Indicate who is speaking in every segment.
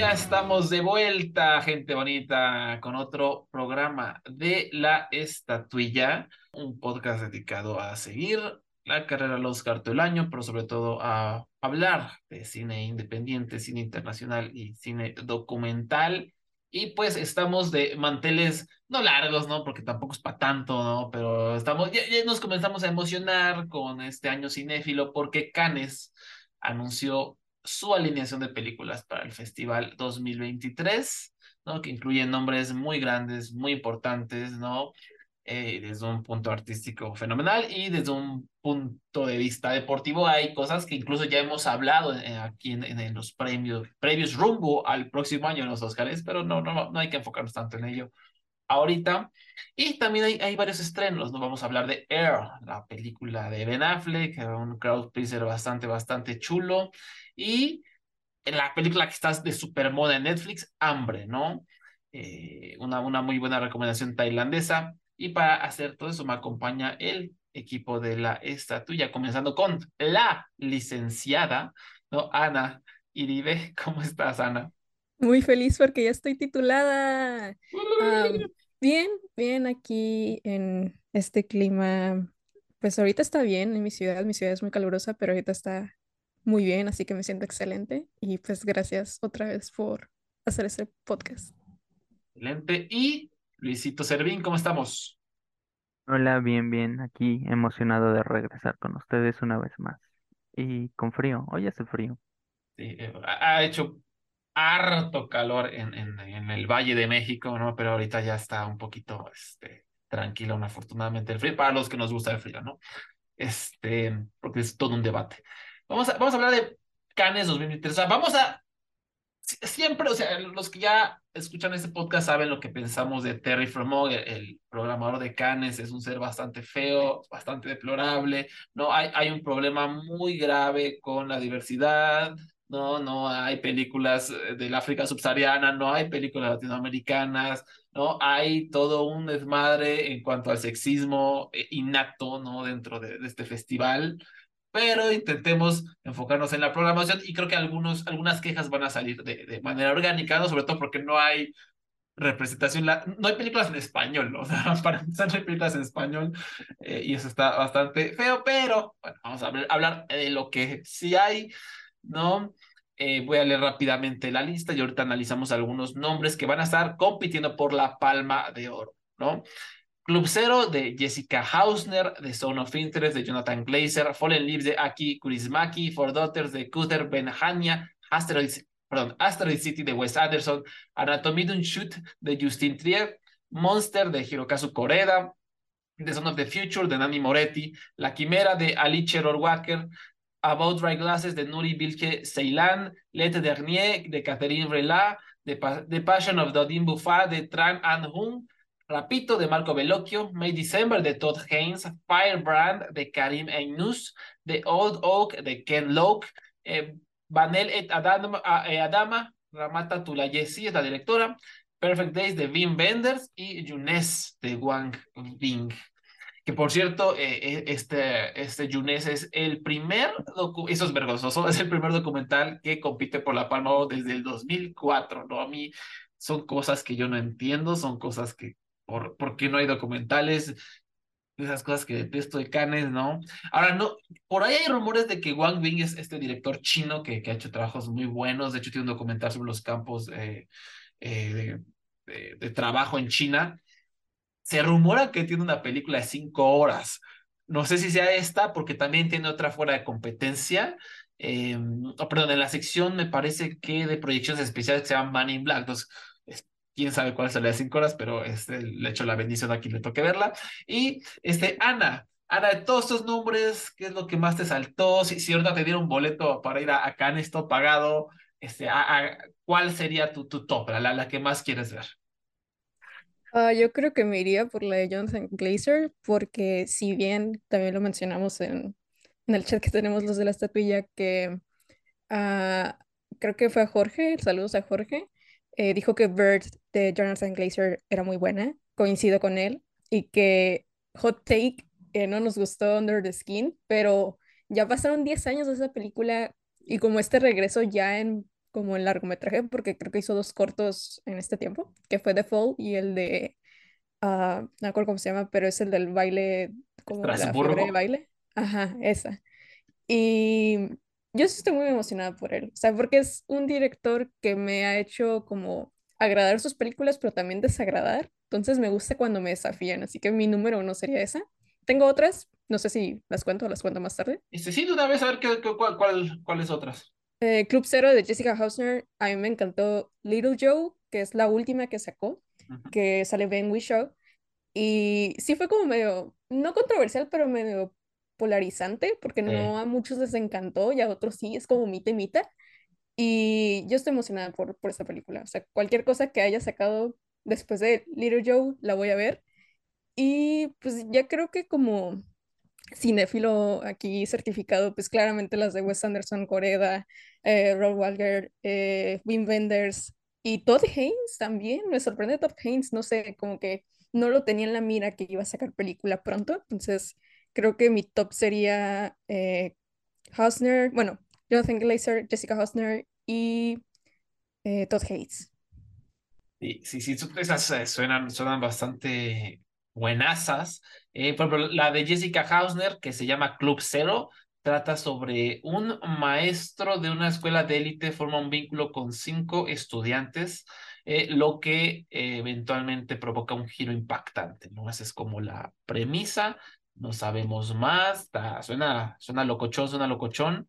Speaker 1: Ya estamos de vuelta, gente bonita, con otro programa de La Estatuilla, un podcast dedicado a seguir la carrera al Oscar todo el año, pero sobre todo a hablar de cine independiente, cine internacional y cine documental. Y pues estamos de manteles no largos, ¿no? Porque tampoco es para tanto, ¿no? Pero estamos, ya, ya nos comenzamos a emocionar con este año cinéfilo porque Cannes anunció su alineación de películas para el Festival 2023, ¿no? Que incluye nombres muy grandes, muy importantes, ¿no? Eh, desde un punto artístico fenomenal y desde un punto de vista deportivo hay cosas que incluso ya hemos hablado eh, aquí en, en, los premios, previos rumbo al próximo año en los Oscars, pero no, no, no hay que enfocarnos tanto en ello ahorita. Y también hay, hay varios estrenos, ¿no? Vamos a hablar de Air, la película de Ben Affleck, un crowd pleaser bastante, bastante chulo. Y en la película que está de super moda en Netflix, Hambre, ¿no? Eh, una, una muy buena recomendación tailandesa. Y para hacer todo eso me acompaña el equipo de la estatuilla, comenzando con la licenciada, ¿no? Ana Iribe. ¿Cómo estás, Ana?
Speaker 2: Muy feliz porque ya estoy titulada. Um, bien, bien aquí en este clima. Pues ahorita está bien en mi ciudad. Mi ciudad es muy calurosa, pero ahorita está muy bien, así que me siento excelente. Y pues gracias otra vez por hacer este podcast.
Speaker 1: Excelente. Y Luisito Servín, ¿cómo estamos?
Speaker 3: Hola, bien, bien. Aquí emocionado de regresar con ustedes una vez más. Y con frío. Hoy hace frío.
Speaker 1: Sí, eh, ha hecho harto calor en, en, en, el Valle de México, ¿no? Pero ahorita ya está un poquito este, tranquilo, afortunadamente, el frío, para los que nos gusta el frío, ¿no? Este, porque es todo un debate. Vamos a, vamos a hablar de Cannes 2023. O sea, vamos a. Siempre, o sea, los que ya escuchan este podcast saben lo que pensamos de Terry Fromo, el, el, programador de Cannes, es un ser bastante feo, bastante deplorable, ¿no? Hay, hay un problema muy grave con la diversidad, no, no hay películas del África subsahariana, no hay películas latinoamericanas, no hay todo un desmadre en cuanto al sexismo innato, ¿no? Dentro de, de este festival pero intentemos enfocarnos en la programación y creo que algunos, algunas quejas van a salir de, de manera orgánica, ¿no? sobre todo porque no hay representación, no hay películas en español, o sea, para empezar no hay películas en español eh, y eso está bastante feo, pero bueno, vamos a hablar, hablar de lo que sí hay, ¿no? Eh, voy a leer rápidamente la lista y ahorita analizamos algunos nombres que van a estar compitiendo por la palma de oro, ¿no? Club Zero de Jessica Hausner, The Zone of Interest de Jonathan Glazer, Fallen Leaves de Aki Kurismaki, Four Daughters de Kuder Benhania, Asteroid, perdón, Asteroid City de Wes Anderson, Anatomy d'un Shoot de Justin Trier, Monster de Hirokazu Koreda, The Zone of the Future de Nani Moretti, La Quimera de Alice Rohrwacher, About Dry Glasses de Nuri Bilge Ceylan, Let Dernier de Catherine pa the Passion of Dodin Buffat de Tran An Hung, Rapito de Marco Bellocchio, May December de Todd Haynes, Firebrand de Karim Einous, The Old Oak de Ken Loke, eh, Vanel et Adama, eh, Adama Ramata Tulayesi es la directora, Perfect Days de Wim Wenders y Younes de Wang Bing. Que por cierto, eh, este, este Younes es el primer, eso es vergonzoso, es el primer documental que compite por la Palma desde el 2004, ¿no? A mí son cosas que yo no entiendo, son cosas que por, por qué no hay documentales, esas cosas que detesto de Cannes, ¿no? Ahora, no, por ahí hay rumores de que Wang Bing es este director chino que, que ha hecho trabajos muy buenos, de hecho tiene un documental sobre los campos eh, eh, de, de, de, trabajo en China. Se rumora que tiene una película de cinco horas. No sé si sea esta, porque también tiene otra fuera de competencia. Eh, oh, perdón, en la sección me parece que de proyecciones especiales que se llaman Man in Black. Entonces, quién sabe cuál sale de cinco horas, pero este, le echo la bendición a quien le toque verla. Y este, Ana, Ana, de todos estos nombres, ¿qué es lo que más te saltó? Si, si ahorita te dieron un boleto para ir a, a Cannes, esto pagado, este, a, a, ¿cuál sería tu, tu top, la, la que más quieres ver?
Speaker 2: Uh, yo creo que me iría por la de Jonathan Glazer, porque si bien también lo mencionamos en, en el chat que tenemos los de la estatuilla, que uh, creo que fue a Jorge, saludos a Jorge, eh, dijo que Bird de Jonathan Glazer era muy buena, coincido con él, y que Hot Take eh, no nos gustó Under the Skin, pero ya pasaron 10 años de esa película y como este regreso ya en como el largometraje, porque creo que hizo dos cortos en este tiempo, que fue The Fall y el de, ah, no me acuerdo cómo se llama, pero es el del baile, como la de baile. Ajá, esa. Y yo sí estoy muy emocionada por él, o sea, porque es un director que me ha hecho como agradar sus películas, pero también desagradar. Entonces me gusta cuando me desafían, así que mi número uno sería esa. Tengo otras, no sé si las cuento o las cuento más tarde.
Speaker 1: Este, sí, de una vez a ver qué, qué- cuál, cuál- cuáles otras.
Speaker 2: Eh, Club Cero de Jessica Hausner, a mí me encantó Little Joe, que es la última que sacó,
Speaker 1: Ujú.
Speaker 2: que sale Ben Whishaw. Y sí fue como medio, no controversial, pero medio polarizante, porque no a muchos les encantó y a otros sí, es como mitad y mitad. Y yo estoy emocionada por, por esta película. O sea, cualquier cosa que haya sacado después de Little Joe, la voy a ver. Y pues ya creo que como cinéfilo aquí certificado, pues claramente las de Wes Anderson, Coreda, eh, Rob Walger, eh, Wim Wenders y Todd Haynes también. Me sorprende Todd Haynes, no sé, como que no lo tenía en la mira que iba a sacar película pronto. Entonces creo que mi top sería eh, Hausner, bueno, Jonathan Glazer, Jessica Hausner y eh, Todd Haynes.
Speaker 1: Sí, sí, sí, esas eh, suenan, suenan bastante buenasas. Eh, por ejemplo, la de Jessica Hausner, que se llama Club Cero, trata sobre un maestro de una escuela de élite, forma un vínculo con cinco estudiantes, eh, lo que eventualmente provoca un giro impactante, ¿no? Esa es como la premisa, no sabemos más, está- suena, suena locochón, suena locochón.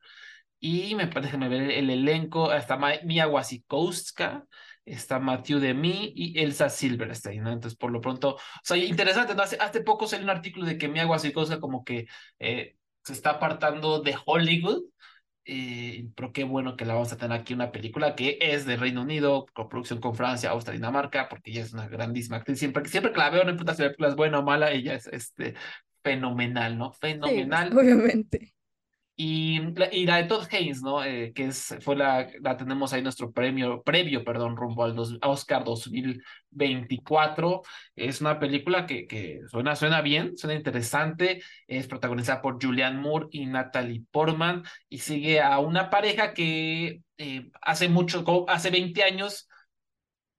Speaker 1: Y me parece que me ver el elenco, está Mia Wasikowska, está Matthew Demi y Elsa Silverstein, ¿no? Entonces, por lo pronto, o sea, interesante, ¿no? Hace, hace poco salió un artículo de que Mia Wasikowska como que eh, se está apartando de Hollywood, eh, pero qué bueno que la vamos a tener aquí una película que es de Reino Unido, coproducción con Francia, Austria, Dinamarca, porque ella es una grandísima actriz. Siempre, siempre que la veo, no importa si la película es buena o mala, ella es este, fenomenal, ¿no?
Speaker 2: Sí,
Speaker 1: Fenomenal.
Speaker 2: obviamente.
Speaker 1: Y la, y la de Todd Haynes, ¿no? Eh, que es, fue la, la tenemos ahí nuestro premio, previo, perdón, rumbo al dos, a Oscar 2024. Es una película que, que suena, suena bien, suena interesante. Es protagonizada por Julianne Moore y Natalie Portman y sigue a una pareja que eh, hace mucho, hace 20 años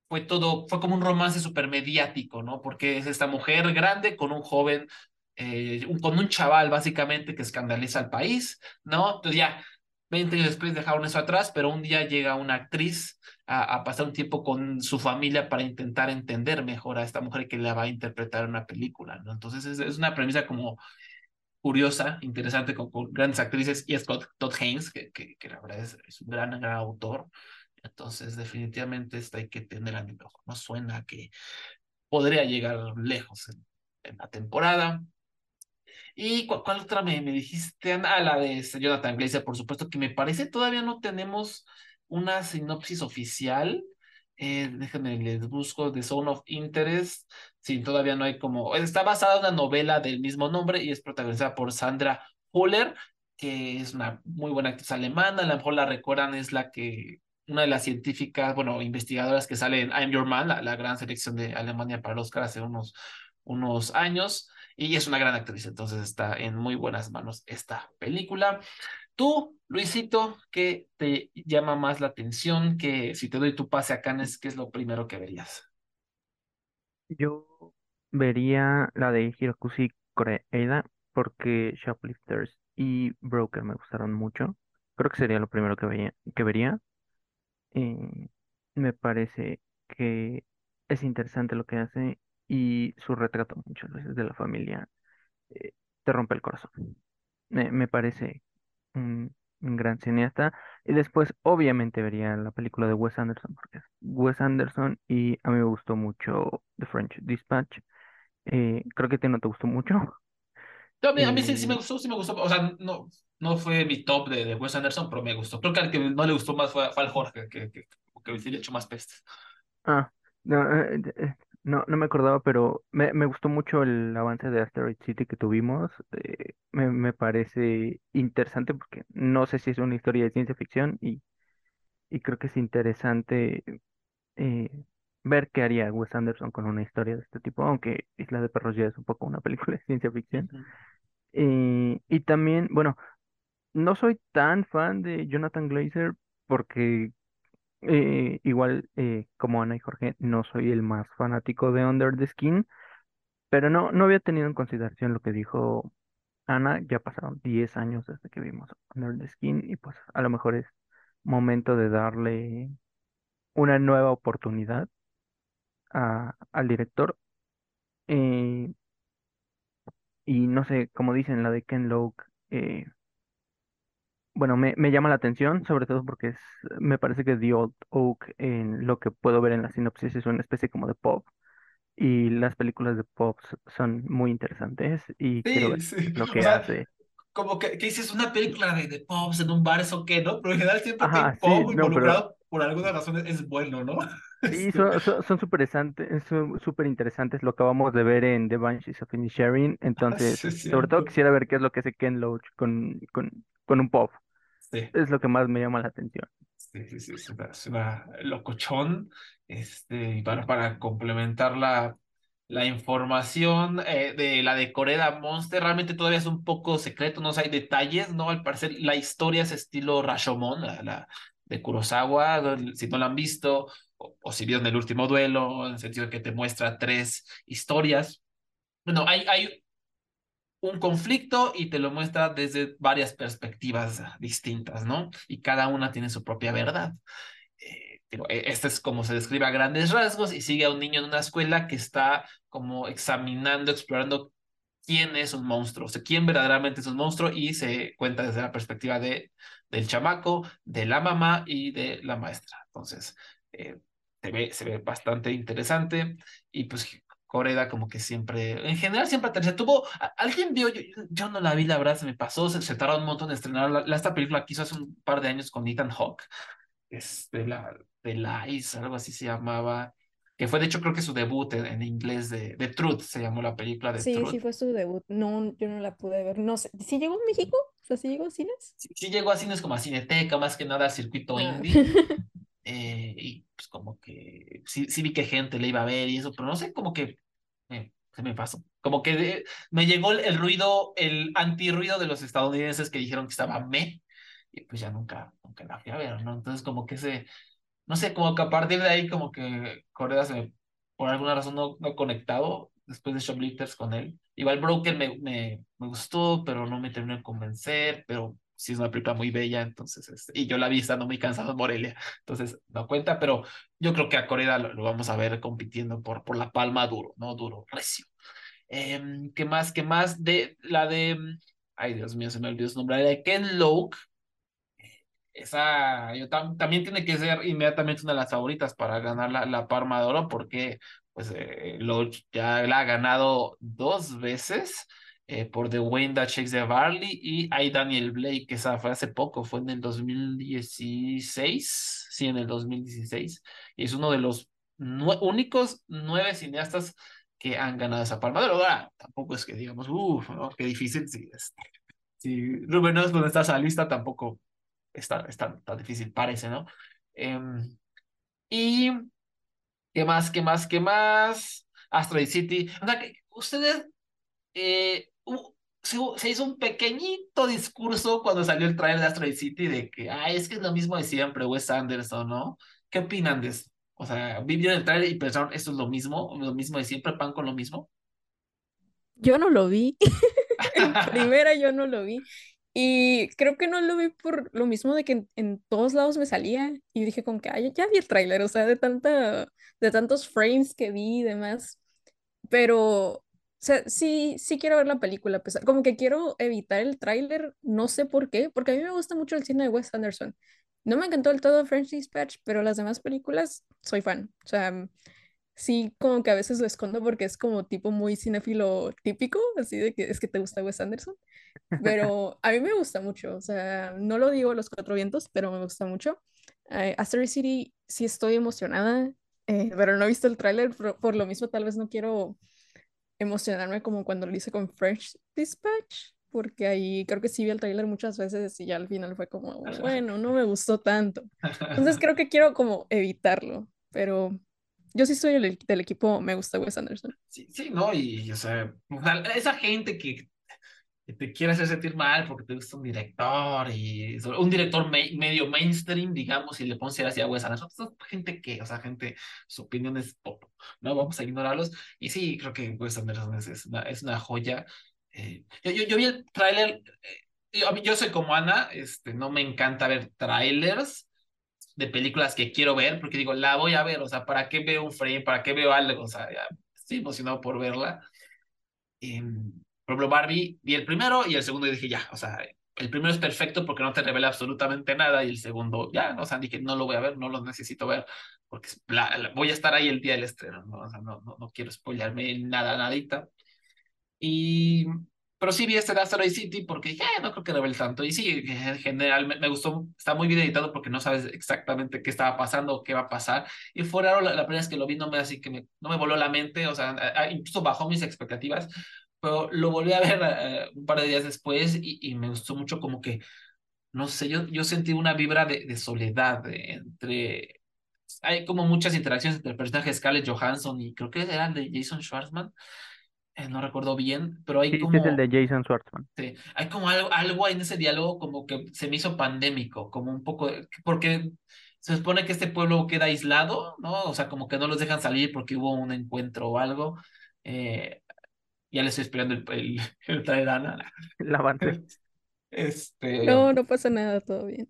Speaker 1: fue todo, fue como un romance súper mediático, ¿no? Porque es esta mujer grande con un joven, eh, un- con un chaval básicamente que escandaliza al país, ¿no? Entonces ya, 20 años después dejaron eso atrás, pero un día llega una actriz a, a pasar un tiempo con su familia para intentar entender mejor a esta mujer que la va a interpretar en una película, ¿no? Entonces es, es una premisa como curiosa, interesante, con, con grandes actrices, y Scott Todd Haynes, que, que, que la verdad es, es un gran, gran autor. Entonces, definitivamente esta hay que tener a mi ojo. No suena que podría llegar lejos en, en la temporada. ¿Y cuál, cuál otra me, me dijiste? Ah, la de Jonathan Glazer, por supuesto, que me parece todavía no tenemos una sinopsis oficial. Eh, déjenme, les busco The Zone of Interest. Sí, todavía no hay como. Está basada en una novela del mismo nombre y es protagonizada por Sandra Huller, que es una muy buena actriz alemana. A lo mejor la recuerdan, es la que. Una de las científicas, bueno, investigadoras que sale en I'm Your Man, la, la gran selección de Alemania para el Oscar hace unos, unos años. Y es una gran actriz, entonces está en muy buenas manos esta película. Tú, Luisito, ¿qué te llama más la atención? Que si te doy tu pase a Cannes, ¿qué es lo primero que verías?
Speaker 3: Yo vería la de Hirokushi Koreeda porque Shoplifters y Broker me gustaron mucho. Creo que sería lo primero que que vería. Eh, me parece que es interesante lo que hace y su retrato muchas veces de la familia eh, te rompe el corazón. Me, me parece un, un gran cineasta. Y después, obviamente, vería la película de Wes Anderson, porque es Wes Anderson y a mí me gustó mucho The French Dispatch. Eh, creo que a ti no te gustó mucho.
Speaker 1: No, a mí, a mí sí, sí me
Speaker 3: Eh,
Speaker 1: gustó, sí me gustó. O sea, no, no fue mi top de, de Wes Anderson, pero me gustó. Creo que al que no le gustó más fue, fue al Jorge, que, que, que sí le echó más pestes.
Speaker 3: ah, no, eh, eh, no, no me acordaba, pero me, me gustó mucho el avance de Asteroid City que tuvimos. Eh, me, me parece interesante porque no sé si es una historia de ciencia ficción y, y creo que es interesante eh, ver qué haría Wes Anderson con una historia de este tipo, aunque Isla de Perros ya es un poco una película de ciencia ficción. Eh, y también, bueno, no soy tan fan de Jonathan Glazer porque Eh, igual, eh, como Ana y Jorge, no soy el más fanático de Under the Skin, pero no, no había tenido en consideración lo que dijo Ana. Ya pasaron 10 años desde que vimos Under the Skin y pues a lo mejor es momento de darle una nueva oportunidad a- al director. Eh, y no sé, como dicen, la de Ken Loach, eh, bueno, me, me llama la atención, sobre todo porque es, me parece que The Old Oak, en lo que puedo ver en la sinopsis, es una especie como de pop. Y las películas de pop son muy interesantes y quiero
Speaker 1: Sí,
Speaker 3: ver
Speaker 1: sí.
Speaker 3: lo
Speaker 1: O
Speaker 3: que
Speaker 1: sea,
Speaker 3: hace.
Speaker 1: como que, que dices una película de, de pops en un bar, ¿eso qué, no? Pero en general siempre que hay
Speaker 3: Ajá, sí,
Speaker 1: pop
Speaker 3: no, pero
Speaker 1: por alguna razón es, es bueno, ¿no?
Speaker 3: sí,
Speaker 1: Este,
Speaker 3: son, son, son súper interesantes, son súper interesantes. Lo acabamos de ver en The Banshees of Inisherin, entonces,
Speaker 1: sí, es
Speaker 3: sobre todo quisiera ver qué es lo que hace Ken Loach con, con, con un pop.
Speaker 1: Sí.
Speaker 3: Es lo que más me llama la atención.
Speaker 1: Sí, sí, sí, es una, es una locochón. Este, y para, para complementar la, la información eh, de la de Corea Monster, realmente todavía es un poco secreto, no sé, hay detalles, ¿no? Al parecer la historia es estilo Rashomon, la, la de Kurosawa, si no la han visto, o, o si vieron el último duelo, en el sentido de que te muestra tres historias. Bueno, hay, hay un conflicto y te lo muestra desde varias perspectivas distintas, ¿no? Y cada una tiene su propia verdad. Eh, digo, e- este es como se describe a grandes rasgos y sigue a un niño en una escuela que está como examinando, explorando quién es un monstruo, o sea, quién verdaderamente es un monstruo y se cuenta desde la perspectiva de, del chamaco, de la mamá y de la maestra. Entonces, eh, se ve, se ve bastante interesante y pues Coreda como que siempre, en general siempre aterriza. Tuvo, alguien vio, yo, yo no la vi, la verdad, se me pasó, se, se tardó un montón en estrenar la, la- esta película que hizo hace un par de años con Ethan Hawke este, la, de Lies, algo así se llamaba, que fue de hecho creo que su debut en, en inglés de, de Truth, se llamó la película de
Speaker 2: Sí, sí
Speaker 1: Truth.
Speaker 2: fue su debut. No, yo no la pude ver. No sé, ¿sí llegó a México? O sea, ¿sí llegó a cines?
Speaker 1: Sí, sí llegó a cines como a Cineteca, más que nada al circuito
Speaker 2: Ah.
Speaker 1: indie, eh, y pues como que sí, sí vi que gente le iba a ver y eso, pero no sé, como que eh, se me pasó. Como que me llegó el, el ruido, el antirruido de los estadounidenses que dijeron que estaba me, y pues ya nunca, nunca la fui a ver, ¿no? Entonces como que ese no sé, como que a partir de ahí como que Corea se por alguna razón no, no conectado después de Shoplifters con él. Igual Broker me, me, me gustó, pero no me terminó de convencer, pero sí es una película muy bella, entonces, este, y yo la vi estando muy cansado en Morelia, entonces no cuenta, pero yo creo que a Corea lo, lo vamos a ver compitiendo por, por la palma duro, ¿no? Duro, recio. Em, ¿qué más? ¿Qué más? De la de, ay Dios mío, se me olvidó su nombre, la de Ken Loach, esa yo tam- también tiene que ser inmediatamente una de las favoritas para ganar la, la Palma de Oro porque pues eh, lo, ya la ha ganado dos veces eh, por The Wayne That Shakes the Barley y hay Daniel Blake, que esa fue hace poco, fue en el 2016, sí, en el 2016, y es uno de los nue- únicos nueve cineastas que han ganado esa Palma de Oro. Ahora, tampoco es que digamos, uff, ¿no? qué difícil, si, es, si Rubén no es donde está esa lista, tampoco está, está, está difícil, parece, ¿no? Em, y qué más, qué más, qué más. Asteroid City. O sea, que ustedes eh, se, se hizo un pequeñito discurso cuando salió el trailer de Asteroid City de que, ay, es que es lo mismo de siempre, Wes Anderson, ¿no? ¿Qué opinan de eso? O sea, vivieron el trailer y pensaron, esto es lo mismo, lo mismo de siempre, pan con lo mismo.
Speaker 2: Yo no lo vi. En primera yo no lo vi. Y creo que no lo vi por lo mismo de que en, en todos lados me salía y dije como que ay, ya vi el tráiler, o sea, de tanta, de tantos frames que vi y demás. Pero, sea, sí, sí quiero ver la película, pesar, como que quiero evitar el tráiler, no sé por qué, porque a mí me gusta mucho el cine de Wes Anderson. No me encantó del todo French Dispatch, pero las demás películas soy fan. O sea, sí, como que a veces lo escondo porque es como tipo muy cinéfilo típico, así de que es que te gusta Wes Anderson. Pero a mí me gusta mucho, o sea, no lo digo a los cuatro vientos, pero me gusta mucho. Eh, City sí estoy emocionada, eh, pero no he visto el tráiler, por, por lo mismo tal vez no quiero emocionarme como cuando lo hice con French Dispatch, porque ahí creo que sí vi el tráiler muchas veces y ya al final fue como, bueno, no me gustó tanto. Entonces creo que quiero como evitarlo, pero yo sí soy el, del equipo, me gusta Wes Anderson.
Speaker 1: Sí, sí, ¿no? Y, o sea, esa gente que que te quiere hacer sentir mal porque te gusta un director y un director medio mainstream, digamos, y le pones así a Wes Anderson. gente que, o sea, gente, su opinión es pop, ¿no? Vamos a ignorarlos. Y sí, creo que Wes Anderson es, una, es una joya. Eh, yo, yo, vi el tráiler, eh, yo, yo soy como Ana, este, no me encanta ver trailers de películas que quiero ver, porque digo, la voy a ver, o sea, ¿para qué veo un frame? ¿Para qué veo algo? O sea, ya estoy emocionado por verla. Em, por ejemplo, Barbie, vi el primero y el segundo y dije, ya, o sea, el primero es perfecto porque no te revela absolutamente nada y el segundo, ya, o sea, dije, no lo voy a ver, no lo necesito ver porque voy a estar ahí el día del estreno, ¿no? O sea, no, no, no quiero spoilearme nada, nadita. Y pero sí vi este de City porque dije, eh, no creo que revele tanto. Y sí, en general me, gustó, está muy bien editado porque no sabes exactamente qué estaba pasando o qué va a pasar. Y fue raro la, primera vez que lo vi, no me, así que me, no me voló la mente, o sea, incluso bajó mis expectativas, pero lo volví a ver eh, un par de días después y, y, me gustó mucho como que, no sé, yo, yo sentí una vibra de, de soledad entre... Hay como muchas interacciones entre el personaje de Scarlett Johansson y creo que eran de Jason Schwartzman eh, no recuerdo bien, pero hay como...
Speaker 3: es el de Jason Schwartzman.
Speaker 1: Sí, hay como algo, algo en ese diálogo como que se me hizo pandémico, como un poco, porque se supone que este pueblo queda aislado, ¿no? O sea, como que no los dejan salir porque hubo un encuentro o algo. Eh, ya le estoy esperando el, el, el traer
Speaker 3: El avance.
Speaker 1: Este...
Speaker 2: No, no pasa nada, todo bien.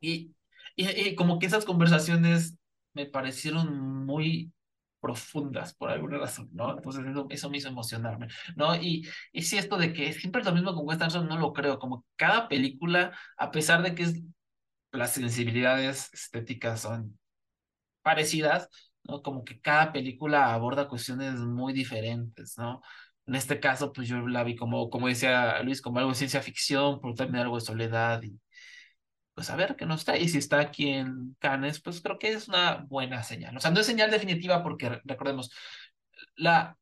Speaker 1: Y, y, y como que esas conversaciones me parecieron muy profundas por alguna razón, ¿no? Entonces eso, me hizo emocionarme, ¿no? Y, y si esto de que siempre es lo mismo con Wes Anderson, no lo creo, como cada película, a pesar de que es, las sensibilidades estéticas son parecidas, ¿no? Como que cada película aborda cuestiones muy diferentes, ¿no? En este caso, pues yo la vi como, como decía Luis, como algo de ciencia ficción, por también algo de soledad y, pues a ver que no está. Y si está aquí en Cannes, pues creo que es una buena señal. O sea, no es señal definitiva porque recordemos, la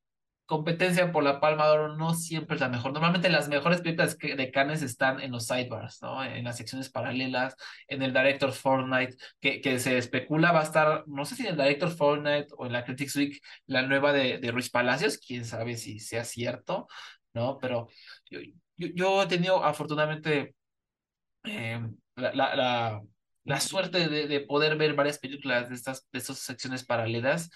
Speaker 1: competencia por la Palma de Oro no siempre es la mejor. Normalmente las mejores películas de Cannes están en los sidebars, ¿no? En las secciones paralelas, en el Director Fortnite, que, que se especula va a estar, no sé si en el Director Fortnite o en la Critics Week, la nueva de, de Ruiz Palacios, quién sabe si sea cierto, ¿no? Pero yo, yo, yo he tenido afortunadamente eh, la, la, la, suerte de, de, poder ver varias películas de estas, de estas secciones paralelas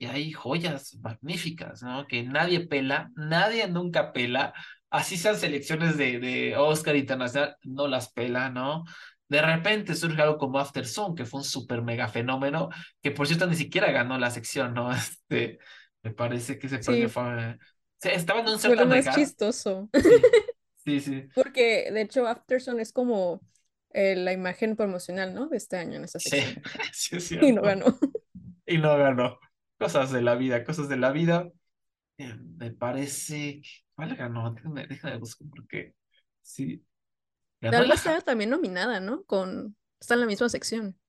Speaker 1: y hay joyas magníficas, ¿no? Que nadie pela, nadie nunca pela, así sean selecciones de, de Oscar Internacional, no las pela, ¿no? De repente surge algo como After Sun, que fue un súper mega fenómeno, que por cierto ni siquiera ganó la sección, ¿no? Este, me parece que ese premio fue... estaba en un
Speaker 2: lo más chistoso.
Speaker 1: Sí, sí.
Speaker 2: Porque de hecho Afterson es como eh, la imagen promocional, ¿no? De este año en esta sección.
Speaker 1: Sí, sí
Speaker 2: Y no ganó.
Speaker 1: Y no ganó. Cosas de la vida, cosas de la vida. Eh, me parece. ¿Cuál ganó? Déjame, déjame buscar porque. Sí.
Speaker 2: Ganó la estaba también nominada, ¿no? Con. Está en la misma sección.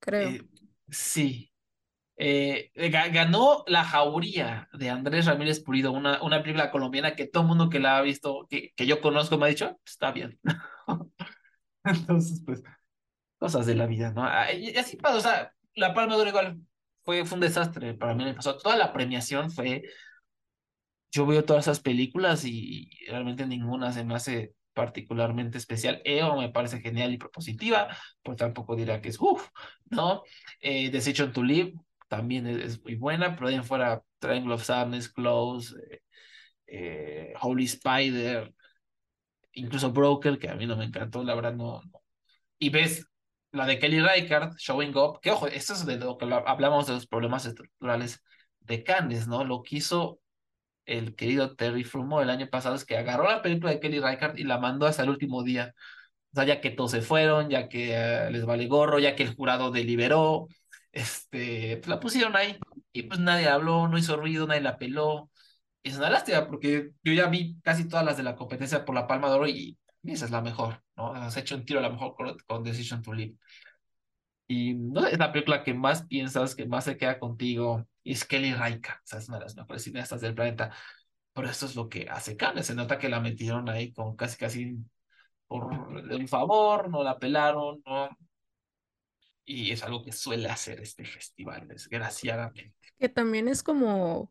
Speaker 2: Creo.
Speaker 1: Eh, sí. Eh, ganó La Jauría de Andrés Ramírez Pulido, una, una película colombiana que todo el mundo que la ha visto, que, que yo conozco, me ha dicho, está bien. Entonces, pues, cosas de la vida, ¿no? Y así pasa, o sea, La Palma Oro igual fue, fue un desastre para mí. Pasó. Toda la premiación fue, yo veo todas esas películas y realmente ninguna se me hace particularmente especial. EO me parece genial y propositiva, pues tampoco dirá que es uff, ¿no? Eh, Decision to Live también es, muy buena, pero ahí fuera Triangle of Sadness, Close, eh, eh, Holy Spider, incluso Broker, que a mí no me encantó, la verdad no. Y ves la de Kelly Reichardt, Showing Up, que ojo, esto es de lo que hablamos de los problemas estructurales de Cannes, ¿no? Lo que hizo el querido Terry Frumo el año pasado es que agarró la película de Kelly Reichardt y la mandó hasta el último día. O sea, ya que todos se fueron, ya que eh, les vale gorro, ya que el jurado deliberó, este, pues la pusieron ahí y pues nadie habló, no hizo ruido, nadie la peló. Y es una lástima porque yo ya vi casi todas las de la competencia por la Palma de Oro y esa es la mejor, ¿no? Has hecho un tiro a la mejor con, Decision to Live. Y no es la película que más piensas, que más se queda contigo, y es Kelly Raika, o sea, es una de las mejores cineastas del planeta. Pero esto es lo que hace Cannes, se nota que la metieron ahí con casi casi por un favor, no la pelaron, ¿no? y es algo que suele hacer este festival, desgraciadamente.
Speaker 2: Que también es como,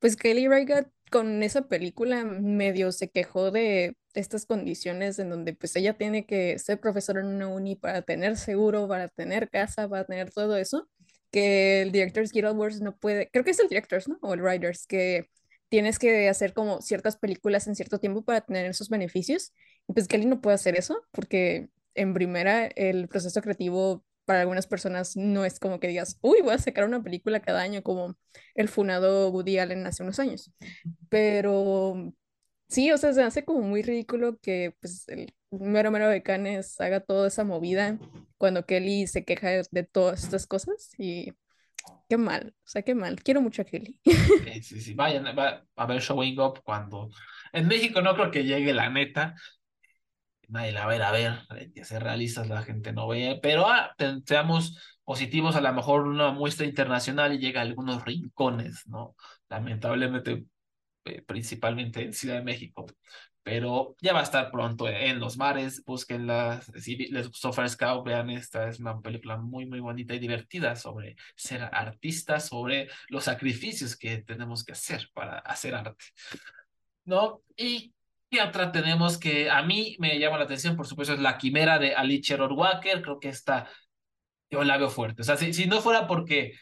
Speaker 2: pues Kelly Reichardt con esa película medio se quejó de, estas condiciones en donde pues ella tiene que ser profesora en una uni para tener seguro, para tener casa, para tener todo eso, que el Directors Guild Awards no puede, creo que es el Directors, ¿no? O el Writers, que tienes que hacer como ciertas películas en cierto tiempo para tener esos beneficios. Y pues Kelly no puede hacer eso porque en primera el proceso creativo para algunas personas no es como que digas, uy, voy a sacar una película cada año como el funado Woody Allen hace unos años. Pero sí, o sea, se hace como muy ridículo que pues el mero mero de Canes haga toda esa movida cuando Kelly se queja de todas estas cosas y qué mal, o sea, qué mal. Quiero mucho a Kelly.
Speaker 1: Sí, sí, sí. Vayan va a ver Showing Up cuando... En México no creo que llegue la neta. Nadie la va a ver, a ver, que se realiza, la gente no ve, pero ah, seamos positivos, a lo mejor una muestra internacional y llega a algunos rincones, ¿no? Lamentablemente, eh, principalmente en Ciudad de México, pero ya va a estar pronto en los mares, búsquenla, si les gustó First vean esta, es una película muy, muy bonita y divertida sobre ser artistas, sobre los sacrificios que tenemos que hacer para hacer arte, ¿no? Y ¿Qué otra tenemos que a mí me llama la atención? Por supuesto, es La Quimera de Ali Cheror Walker. Creo que esta yo la veo fuerte. O sea, si, si no fuera porque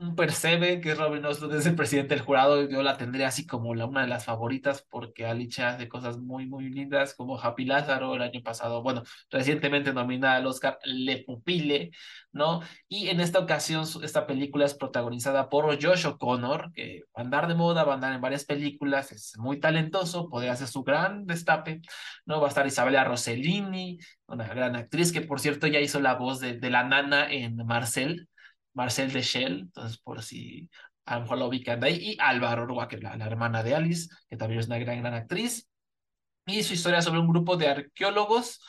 Speaker 1: un Percebe, que es Robin Oslo, es el presidente del jurado, yo la tendría así como la, una de las favoritas porque Alicia hace cosas muy, muy lindas, como Happy Lázaro el año pasado, bueno, recientemente nominada al Oscar Le Pupile, ¿no? Y en esta ocasión esta película es protagonizada por Josh O'Connor, que va a andar de moda, va a andar en varias películas, es muy talentoso, podría hacer su gran destape, ¿no? Va a estar Isabella Rossellini, una gran actriz que por cierto ya hizo la voz de, de la nana en Marcel, Marcel de Shell, entonces por si a lo mejor lo ubican de ahí, y Álvaro Orwa, la, la hermana de Alice, que también es una gran, gran actriz, y su historia sobre un grupo de arqueólogos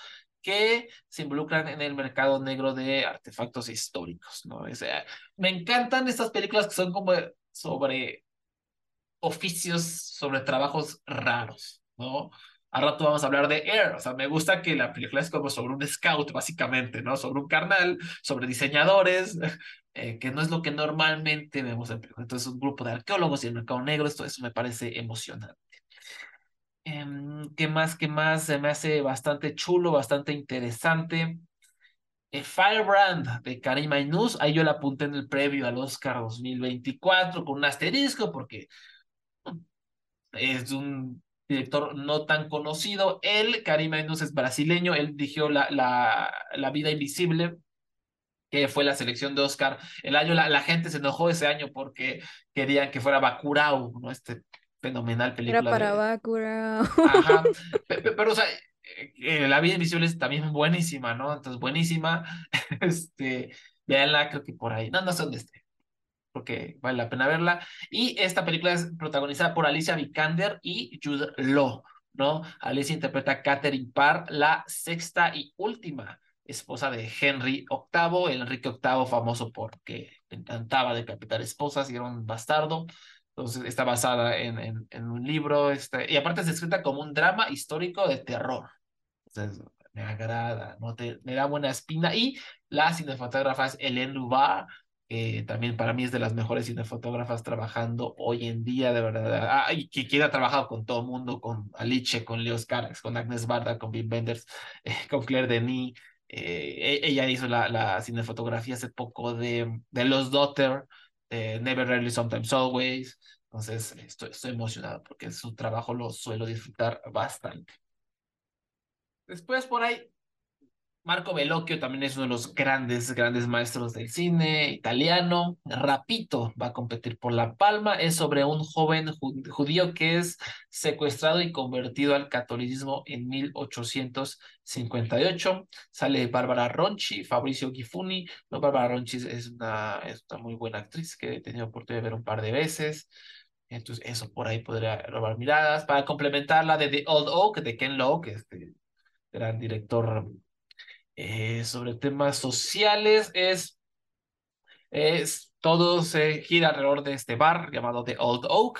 Speaker 1: que se involucran en el mercado negro de artefactos históricos, ¿no? O sea, me encantan estas películas que son como sobre oficios, sobre trabajos raros, ¿no? A rato vamos a hablar de Air, o sea, me gusta que la película es como sobre un scout, básicamente, ¿no? Sobre un carnal, sobre diseñadores, eh, que no es lo que normalmente vemos en películas. Entonces, un grupo de arqueólogos y el mercado negro, esto eso me parece emocionante. Em, ¿Qué más? ¿Qué más? Se me hace bastante chulo, bastante interesante. Eh, Firebrand de Karim Ainuz, ahí yo la apunté en el previo al Oscar 2024 con un asterisco porque mm, es un director no tan conocido. Él, Karim Ainuz, es brasileño, él dirigió la, la, la Vida Invisible, que fue la selección de Oscar. El año, la, la, gente se enojó ese año porque querían que fuera Bacurau, ¿no? Este fenomenal película.
Speaker 2: Era para de... Bacurau.
Speaker 1: Ajá, pero, pero, o sea, eh, La vida invisible es también buenísima, ¿no? Entonces, buenísima. Este, véanla, creo que por ahí. No, no sé dónde esté. Porque vale la pena verla. Y esta película es protagonizada por Alicia Vikander y Jude Law, ¿no? Alicia interpreta a Catherine Parr, la sexta y última esposa de Henry VIII, el Enrique VIII famoso porque encantaba decapitar esposas y era un bastardo. Entonces está basada en, en, en un libro, este, y aparte es escrita como un drama histórico de terror. Entonces me agrada, ¿no? Te, me da buena espina. Y la cinefotógrafa es Hélène Lubar, que también para mí es de las mejores cinefotógrafas trabajando hoy en día, de verdad. Ah, y que quien ha trabajado con todo el mundo, con Alice, con Leo Carax, con Agnes Barda, con Wim Wenders, eh, con Claire Denis. Eh, ella hizo la, la cinefotografía hace poco de, de Los Daughter, Never Rarely, Sometimes Always. Entonces, estoy, estoy emocionado porque su trabajo lo suelo disfrutar bastante. Después, por ahí, Marco Bellocchio también es uno de los grandes, grandes maestros del cine italiano. Rapito va a competir por La Palma. Es sobre un joven judío que es secuestrado y convertido al catolicismo en 1858. Sale Bárbara Ronchi, Fabricio Gifuni. No, Bárbara Ronchi es una, es una muy buena actriz que he tenido oportunidad de ver un par de veces. Entonces, eso por ahí podría robar miradas. Para complementar la de The Old Oak, de Ken Lowe, que es este gran director eh, sobre temas sociales, es, es todo se gira alrededor de este bar llamado The Old Oak,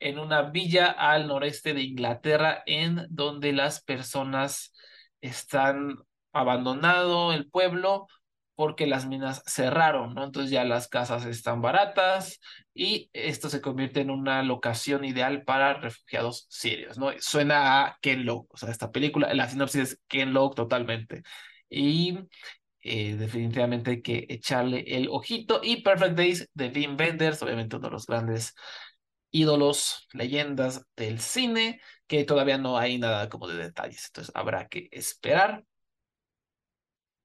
Speaker 1: en una villa al noreste de Inglaterra, en donde las personas están abandonado el pueblo porque las minas cerraron, ¿no? Entonces ya las casas están baratas y esto se convierte en una locación ideal para refugiados sirios, ¿no? Suena a Ken Loach, o sea, esta película, la sinopsis es Ken Loach totalmente. Y eh, definitivamente hay que echarle el ojito. Y Perfect Days de Wim Wenders, obviamente uno de los grandes ídolos, leyendas del cine, que todavía no hay nada como de detalles, entonces habrá que esperar.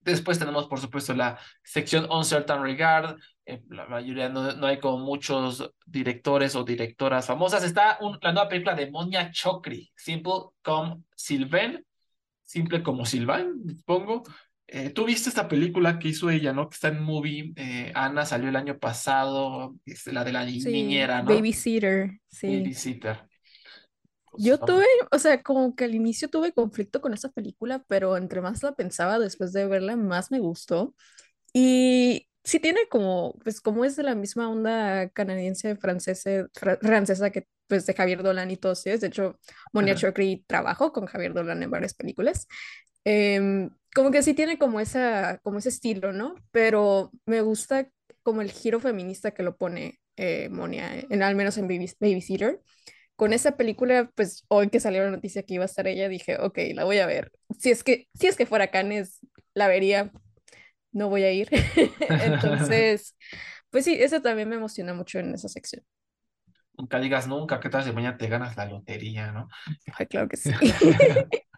Speaker 1: Después tenemos, por supuesto, la sección Uncertain Regard. Eh, la mayoría no, no, hay como muchos directores o directoras famosas. Está la nueva película de Monia Chokri, Simple como Sylvain, simple como Sylvain, supongo. Eh, ¿Tú viste esta película que hizo ella, no? Que está en movie. Eh, Ana salió el año pasado, es la de la niñera, ¿no?
Speaker 2: Babysitter, sí.
Speaker 1: Babysitter.
Speaker 2: Yo tuve, o sea, como que al inicio tuve conflicto con esta película, pero entre más la pensaba después de verla, más me gustó. Y sí tiene como, pues como es de la misma onda canadiense, francesa, francesa que pues de Javier Dolan y todos ellos. De hecho, Monia Chokri trabajó con Javier Dolan en varias películas. Em, como que sí tiene como, esa, como ese estilo, ¿no? Pero me gusta como el giro feminista que lo pone eh, Monia, en, al menos en Babysitter con esa película, pues hoy que salió la noticia que iba a estar ella, dije, ok, la voy a ver. Si es que, si es que fuera Canes, la vería, no voy a ir. Entonces, pues sí, eso también me emociona mucho en esa sección.
Speaker 1: Nunca digas nunca, ¿qué tal si mañana te ganas la lotería, no?
Speaker 2: Ay, claro que sí.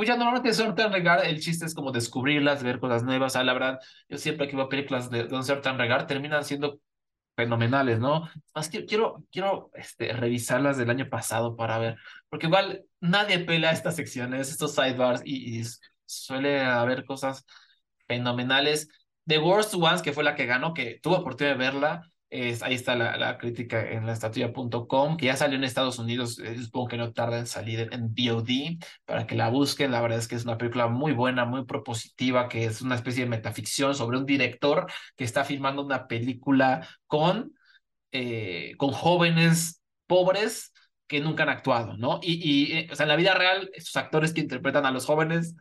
Speaker 1: Pues ya normalmente Certain Regard, el chiste es como descubrirlas, ver cosas nuevas. Sea, la verdad, yo siempre que veo películas de Don Certain Regard terminan siendo fenomenales, ¿no? Más que quiero, quiero este, revisarlas del año pasado para ver, porque igual nadie pela estas secciones, estos sidebars, y, y suele haber cosas fenomenales. The Worst Ones, que fue la que ganó, que tuve oportunidad de verla, es, ahí está la, la crítica en la estatua.com, que ya salió en Estados Unidos, eh, supongo que no tarda en salir en VOD, para que la busquen. La verdad es que es una película muy buena, muy propositiva, que es una especie de metaficción sobre un director que está filmando una película con, eh, con jóvenes pobres que nunca han actuado, ¿no? Y, y eh, o sea, en la vida real, estos actores que interpretan a los jóvenes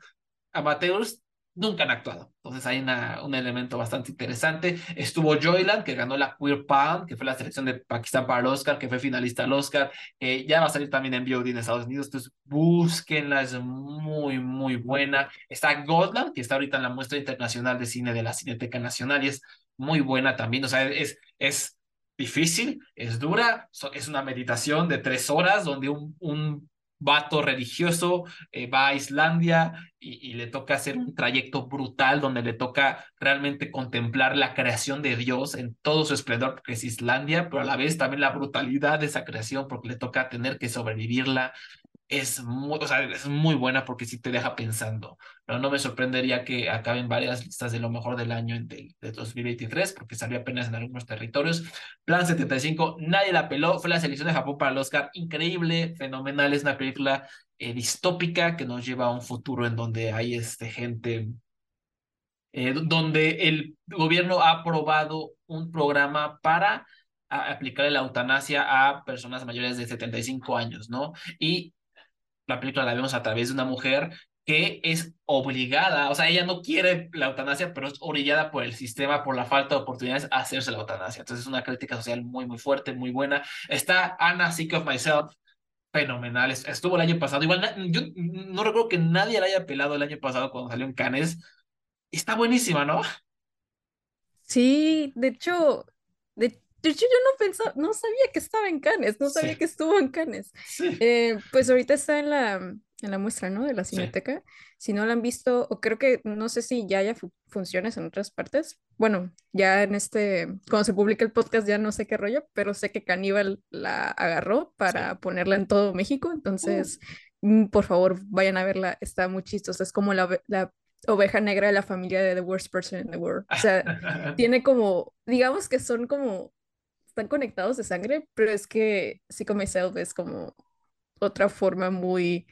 Speaker 1: amateurs nunca han actuado. Entonces hay una, un elemento bastante interesante. Estuvo Joyland, que ganó la Queer Pound, que fue la selección de Pakistán para el Oscar, que fue finalista al Oscar. Eh, ya va a salir también en VOD en Estados Unidos, entonces búsquenla, es muy, muy buena. Está Godland, que está ahorita en la muestra internacional de cine de la Cineteca Nacional y es muy buena también. O sea, es, es difícil, es dura, es una meditación de tres horas donde un vato religioso eh, va a Islandia y, le toca hacer un trayecto brutal donde le toca realmente contemplar la creación de Dios en todo su esplendor, porque es Islandia, pero a la vez también la brutalidad de esa creación, porque le toca tener que sobrevivirla es muy, o sea, es muy buena porque sí te deja pensando. pero No me sorprendería que acaben varias listas de lo mejor del año en de, 2023, porque salió apenas en algunos territorios. Plan 75, nadie la peló, fue la selección de Japón para el Oscar. Increíble, fenomenal, es una película eh, distópica que nos lleva a un futuro en donde hay este, gente, eh, donde el gobierno ha aprobado un programa para aplicar la eutanasia a personas mayores de 75 años, ¿no? Y la película la vemos a través de una mujer que es obligada, o sea, ella no quiere la eutanasia, pero es orillada por el sistema, por la falta de oportunidades, a hacerse la eutanasia. Entonces es una crítica social muy, muy fuerte, muy buena. Está Anna Sick of Myself, fenomenal. Estuvo el año pasado. Igual, yo no recuerdo que nadie la haya pelado el año pasado cuando salió en Cannes. Está buenísima, ¿no?
Speaker 2: Sí, de hecho, de, de hecho, yo no pensaba, no sabía que estaba en Cannes, no sabía que estuvo en Cannes. Eh, pues ahorita está en la, en la muestra, ¿no? De la Cineteca. Si no la han visto, o creo que, no sé si ya haya funciones en otras partes. Bueno, ya en este, cuando se publica el podcast ya no sé qué rollo, pero sé que Caníbal la agarró para ponerla en todo México. Entonces, mm, por favor, vayan a verla. Está muy chistosa. Es como la, la oveja negra de la familia de The Worst Person in the World. O sea, tiene como, digamos que son como están conectados de sangre, pero es que Psycho Myself es como otra forma muy,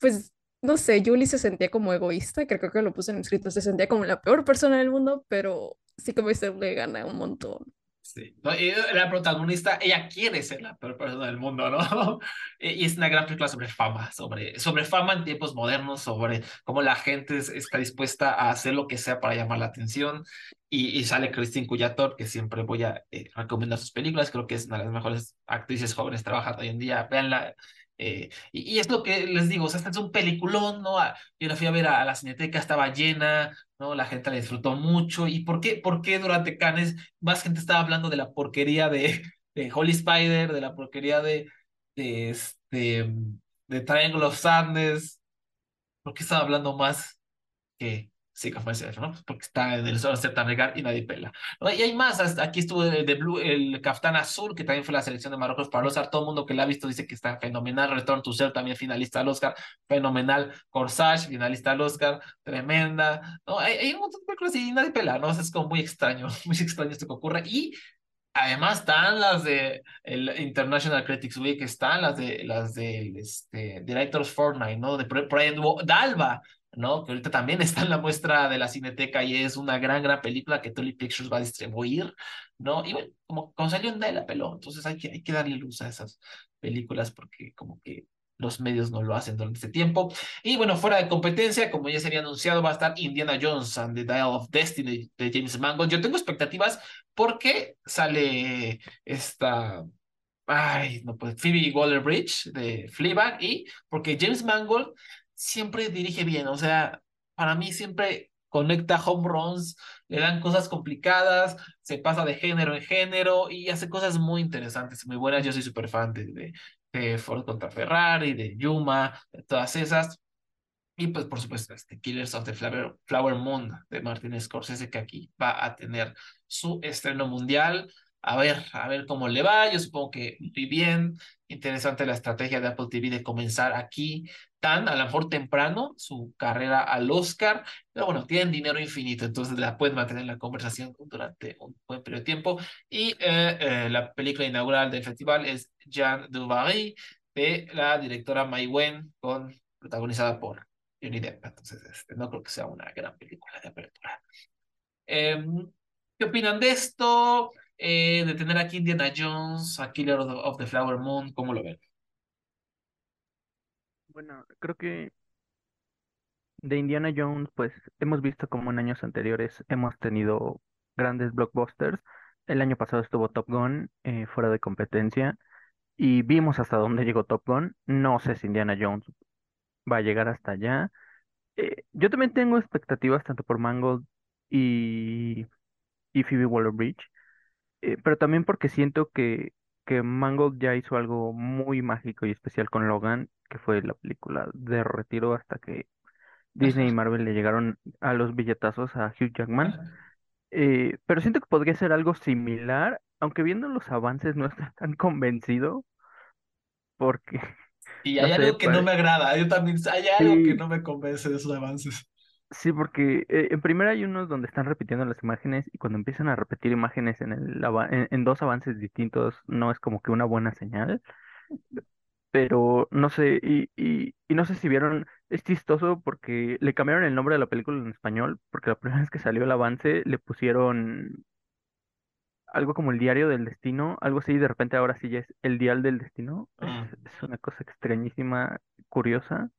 Speaker 2: pues, no sé, Julie se sentía como egoísta, creo que lo puse en escrito, se sentía como la peor persona del mundo, pero Psycho Myself le gana un montón.
Speaker 1: Sí. Y la protagonista, ella quiere ser la peor persona del mundo, ¿no? Y es una gran película sobre fama, sobre, sobre fama en tiempos modernos, sobre cómo la gente está dispuesta a hacer lo que sea para llamar la atención. Y, y sale Christine Cuyator, que siempre voy a eh, recomendar sus películas, creo que es una de las mejores actrices jóvenes trabajando hoy en día. Veanla, eh, y, es lo que les digo, o sea, es un peliculón, ¿no? Ah, yo la fui a ver a, la cineteca, estaba llena, ¿no? La gente la disfrutó mucho. ¿Y por qué, por qué durante Cannes más gente estaba hablando de la porquería de, de Holy Spider, de la porquería de, de, este, de Triangle of Sadness? ¿Por qué estaba hablando más que Sí, que fue eso, ¿no? Porque está en el sol Negar y nadie pela. ¿no? Y hay más, aquí estuvo el de Blue, el Caftán Azul, que también fue la selección de Marruecos para el Oscar. Todo el mundo que la ha visto dice que está fenomenal. Return to Ser también finalista al Oscar. Fenomenal. Corsage, finalista al Oscar. Tremenda. ¿no? Hay, hay un montón de películas y nadie pela, ¿no? es como muy extraño, muy extraño esto que ocurre. Y Además están las de el International Critics Week, están las de las de este, Directors Fortnite, ¿no? De Brian Dalva, ¿no? Que ahorita también está en la muestra de la Cineteca y es una gran, gran película que Tully Pictures va a distribuir, ¿no? Y bueno, como, como salió en la peló, entonces hay que, hay que darle luz a esas películas porque como que los medios no lo hacen durante este tiempo. Y bueno, fuera de competencia, como ya se había anunciado, va a estar Indiana Jones and the Dial of Destiny de James Mangold. Yo tengo expectativas porque sale esta ay, no pues, Phoebe Waller-Bridge de Fleabag y porque James Mangold siempre dirige bien, o sea, para mí siempre conecta home runs, le dan cosas complicadas, se pasa de género en género y hace cosas muy interesantes, muy buenas. Yo soy súper fan de, de, Ford contra Ferrari, de Yuma, de todas esas. Y pues, por supuesto, este Killers of the Flower, Flower Moon de Martin Scorsese, que aquí va a tener su estreno mundial a ver, a ver cómo le va. Yo supongo que muy bien. Interesante la estrategia de Apple TV de comenzar aquí tan, a lo mejor temprano, su carrera al Oscar. Pero bueno, tienen dinero infinito, entonces la pueden mantener en la conversación durante un buen periodo de tiempo. Y eh, eh, la película inaugural del festival es Jean Dubarry, de la directora Mai Wen, con, protagonizada por Johnny Depp. Entonces, este, no creo que sea una gran película de apertura. Em, ¿Qué opinan de esto? Eh, de tener aquí Indiana Jones, a Killer of the, Flower Moon, ¿cómo lo ven?
Speaker 3: Bueno, creo que de Indiana Jones, pues hemos visto como en años anteriores hemos tenido grandes blockbusters. El año pasado estuvo Top Gun eh, fuera de competencia y vimos hasta dónde llegó Top Gun. No sé si Indiana Jones va a llegar hasta allá. Eh, yo también tengo expectativas tanto por Mangold y, y Phoebe Waller-Bridge. Eh, pero también porque siento que, que Mangold ya hizo algo muy mágico y especial con Logan, que fue la película de retiro hasta que Disney y Marvel le llegaron a los billetazos a Hugh Jackman. Eh, pero siento que podría ser algo similar, aunque viendo los avances no estoy tan convencido, porque...
Speaker 1: Y hay algo que no me agrada, yo también, hay algo que no me convence de esos avances.
Speaker 3: Sí, porque eh, en primera hay unos donde están repitiendo las imágenes y cuando empiezan a repetir imágenes en, el, en, dos avances distintos no es como que una buena señal. Pero no sé, y, y, y no sé si vieron, es chistoso porque le cambiaron el nombre de la película en español, porque la primera vez que salió el avance le pusieron algo como el diario del destino, algo así, y de repente ahora sí ya es el dial del destino. Es,
Speaker 1: Ah,
Speaker 3: es una cosa extrañísima, curiosa.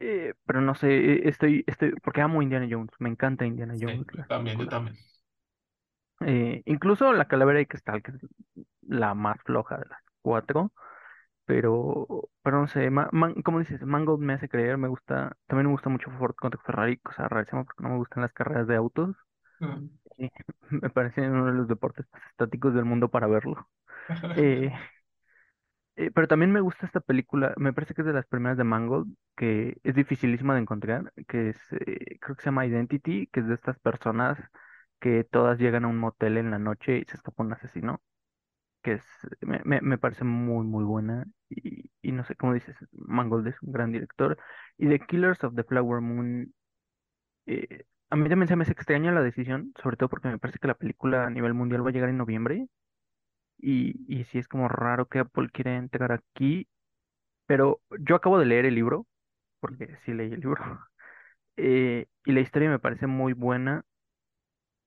Speaker 3: Eh, pero no sé, eh, estoy, estoy, porque amo Indiana Jones, me encanta Indiana
Speaker 1: sí,
Speaker 3: Jones,
Speaker 1: yo también, yo también.
Speaker 3: Eh, incluso la Calavera de Cristal, que es la más floja de las cuatro, pero, pero no sé, ma- man- como dices, Mangold me hace creer, me gusta, también me gusta mucho Ford contra Ferrari, cosa rarísima porque no me gustan las carreras de autos,
Speaker 1: Mm.
Speaker 3: me parecen uno de los deportes más estáticos del mundo para verlo. Eh, Eh, pero también me gusta esta película, me parece que es de las primeras de Mangold, que es dificilísima de encontrar, que es, eh, creo que se llama Identity, que es de estas personas que todas llegan a un motel en la noche y se escapa un asesino, que es, me, me, parece muy, muy buena, y, y no sé cómo dices, Mangold es un gran director, y The Killers of the Flower Moon, eh, a mí también se me hace extraña la decisión, sobre todo porque me parece que la película a nivel mundial va a llegar en noviembre, y, y sí es como raro que Apple quiera entregar aquí. Pero yo acabo de leer el libro, porque sí leí el libro, eh, y la historia me parece muy buena.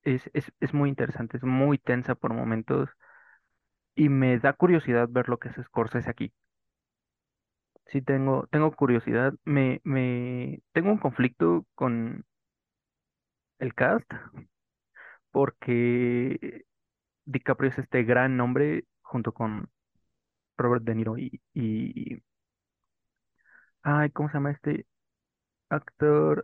Speaker 3: es, es, es muy interesante, es muy tensa por momentos y me da curiosidad ver lo que hace Scorsese aquí. Sí, tengo, tengo curiosidad. Me, me, tengo un conflicto con el cast porque DiCaprio es este gran nombre junto con Robert De Niro y, y ay, ¿cómo se llama este actor?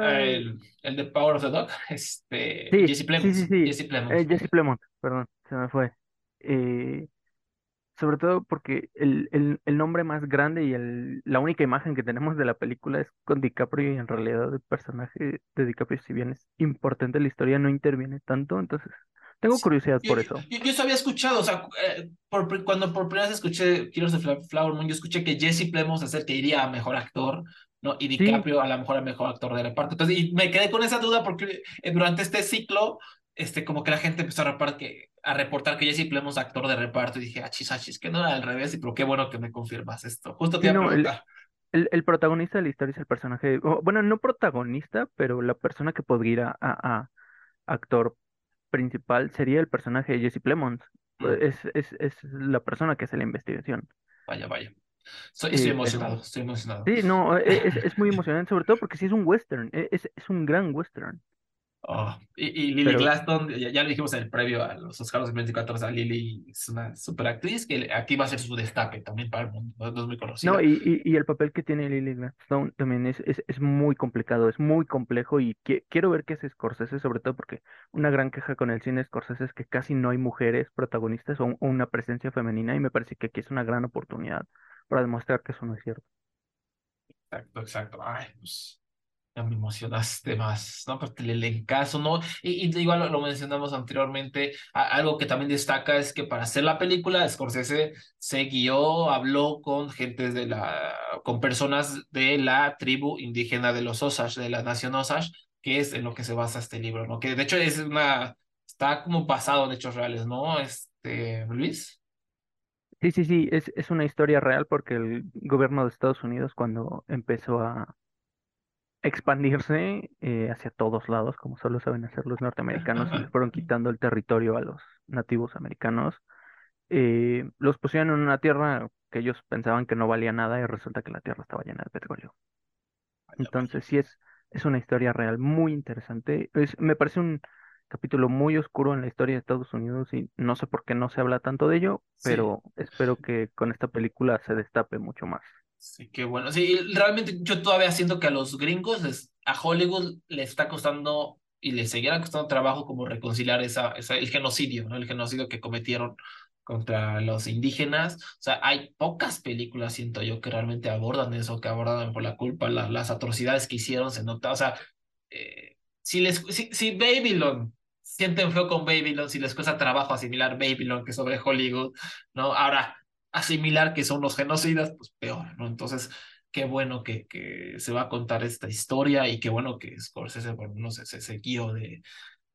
Speaker 3: Ay,
Speaker 1: El, el de Power of the Dog, este,
Speaker 3: sí,
Speaker 1: Jesse
Speaker 3: sí,
Speaker 1: Plemons,
Speaker 3: sí, sí,
Speaker 1: Jesse Plemons.
Speaker 3: eh, Jesse Plemons, perdón, se me fue. Eh, sobre todo porque el, el, el nombre más grande y el, la única imagen que tenemos de la película es con DiCaprio y en realidad el personaje de DiCaprio, si bien es importante en la historia, no interviene tanto, entonces tengo
Speaker 1: Sí,
Speaker 3: curiosidad
Speaker 1: Yo,
Speaker 3: por
Speaker 1: yo,
Speaker 3: eso.
Speaker 1: yo eso había escuchado, o sea, eh, por, cuando por primera vez escuché Heroes of Flower Moon, yo escuché que Jesse Plemons el que iría a mejor actor, ¿no? Y
Speaker 3: Sí,
Speaker 1: DiCaprio a lo mejor a mejor actor de reparto. Entonces, y me quedé con esa duda porque eh, durante este ciclo, este, como que la gente empezó a reportar que, a reportar que Jesse Plemons actor de reparto y dije, achis, achis, que no era al revés, y pero qué bueno que me confirmas esto. Justo te
Speaker 3: sí,
Speaker 1: iba a
Speaker 3: no, el, el, el protagonista de la historia es el personaje, bueno, no protagonista, pero la persona que podría ir a, a- a actor principal sería el personaje de Jesse Plemons.
Speaker 1: Mm,
Speaker 3: Es, es, es la persona que hace la investigación.
Speaker 1: vaya, vaya. Estoy
Speaker 3: Eh,
Speaker 1: emocionado, estoy emocionado.
Speaker 3: sí, no, e- es, es muy emocionante, sobre todo porque sí es un western, e- es, es un gran western.
Speaker 1: Oh, y, y Lily
Speaker 3: Pero
Speaker 1: Glaston, ya, ya lo dijimos en el previo a los Oscars 2024, o sea, Lily es una super actriz que aquí va a ser su destape también para el mundo, no, no es muy
Speaker 3: no,
Speaker 1: conocida.
Speaker 3: y, y, y el papel que tiene Lily Gladstone también es, es, es muy complicado, es muy complejo y que- quiero ver qué es Scorsese, sobre todo porque una gran queja con el cine Scorsese es que casi no hay mujeres protagonistas o, o una presencia femenina y me parece que aquí es una gran oportunidad para demostrar que eso no es cierto.
Speaker 1: Exacto, exacto. Ay, pues ya me emocionaste más, ¿no? Porque el elencazo, ¿no? Y, y igual lo, mencionamos anteriormente, algo que también destaca es que para hacer la película, Scorsese se guió, habló con gentes de la, con personas de la tribu indígena de los Osage, de la nación Osage, que es en lo que se basa este libro, ¿no? Que de hecho es una, está como basado en hechos reales, ¿no? Este, Luis.
Speaker 3: Sí, sí, sí, es, es una historia real porque el gobierno de Estados Unidos cuando empezó a expandirse eh, hacia todos lados, como solo saben hacer los norteamericanos, y fueron quitando el territorio a los nativos americanos, eh, los pusieron en una tierra que ellos pensaban que no valía nada y resulta que la tierra estaba llena de petróleo. Entonces sí es, es una historia real muy interesante. Es, me parece un capítulo muy oscuro en la historia de Estados Unidos y no sé por qué no se habla tanto de ello,
Speaker 1: Sí.
Speaker 3: pero espero que con esta película se destape mucho más.
Speaker 1: Sí, qué bueno. Sí, realmente yo todavía siento que a los gringos, les, a Hollywood le está costando y le seguirá costando trabajo como reconciliar esa, esa, el genocidio, ¿no? El genocidio que cometieron contra los indígenas. O sea, hay pocas películas, siento yo, que realmente abordan eso, que abordan por la culpa, la- las atrocidades que hicieron, se nota. O sea, eh, si les, si, si Babylon sienten feo con Babylon, si les cuesta trabajo asimilar Babylon, que sobre Hollywood, ¿no? Ahora asimilar que son los genocidas, pues peor, ¿no? Entonces, qué bueno que, que se va a contar esta historia y qué bueno que Scorsese, bueno, no sé, se, de,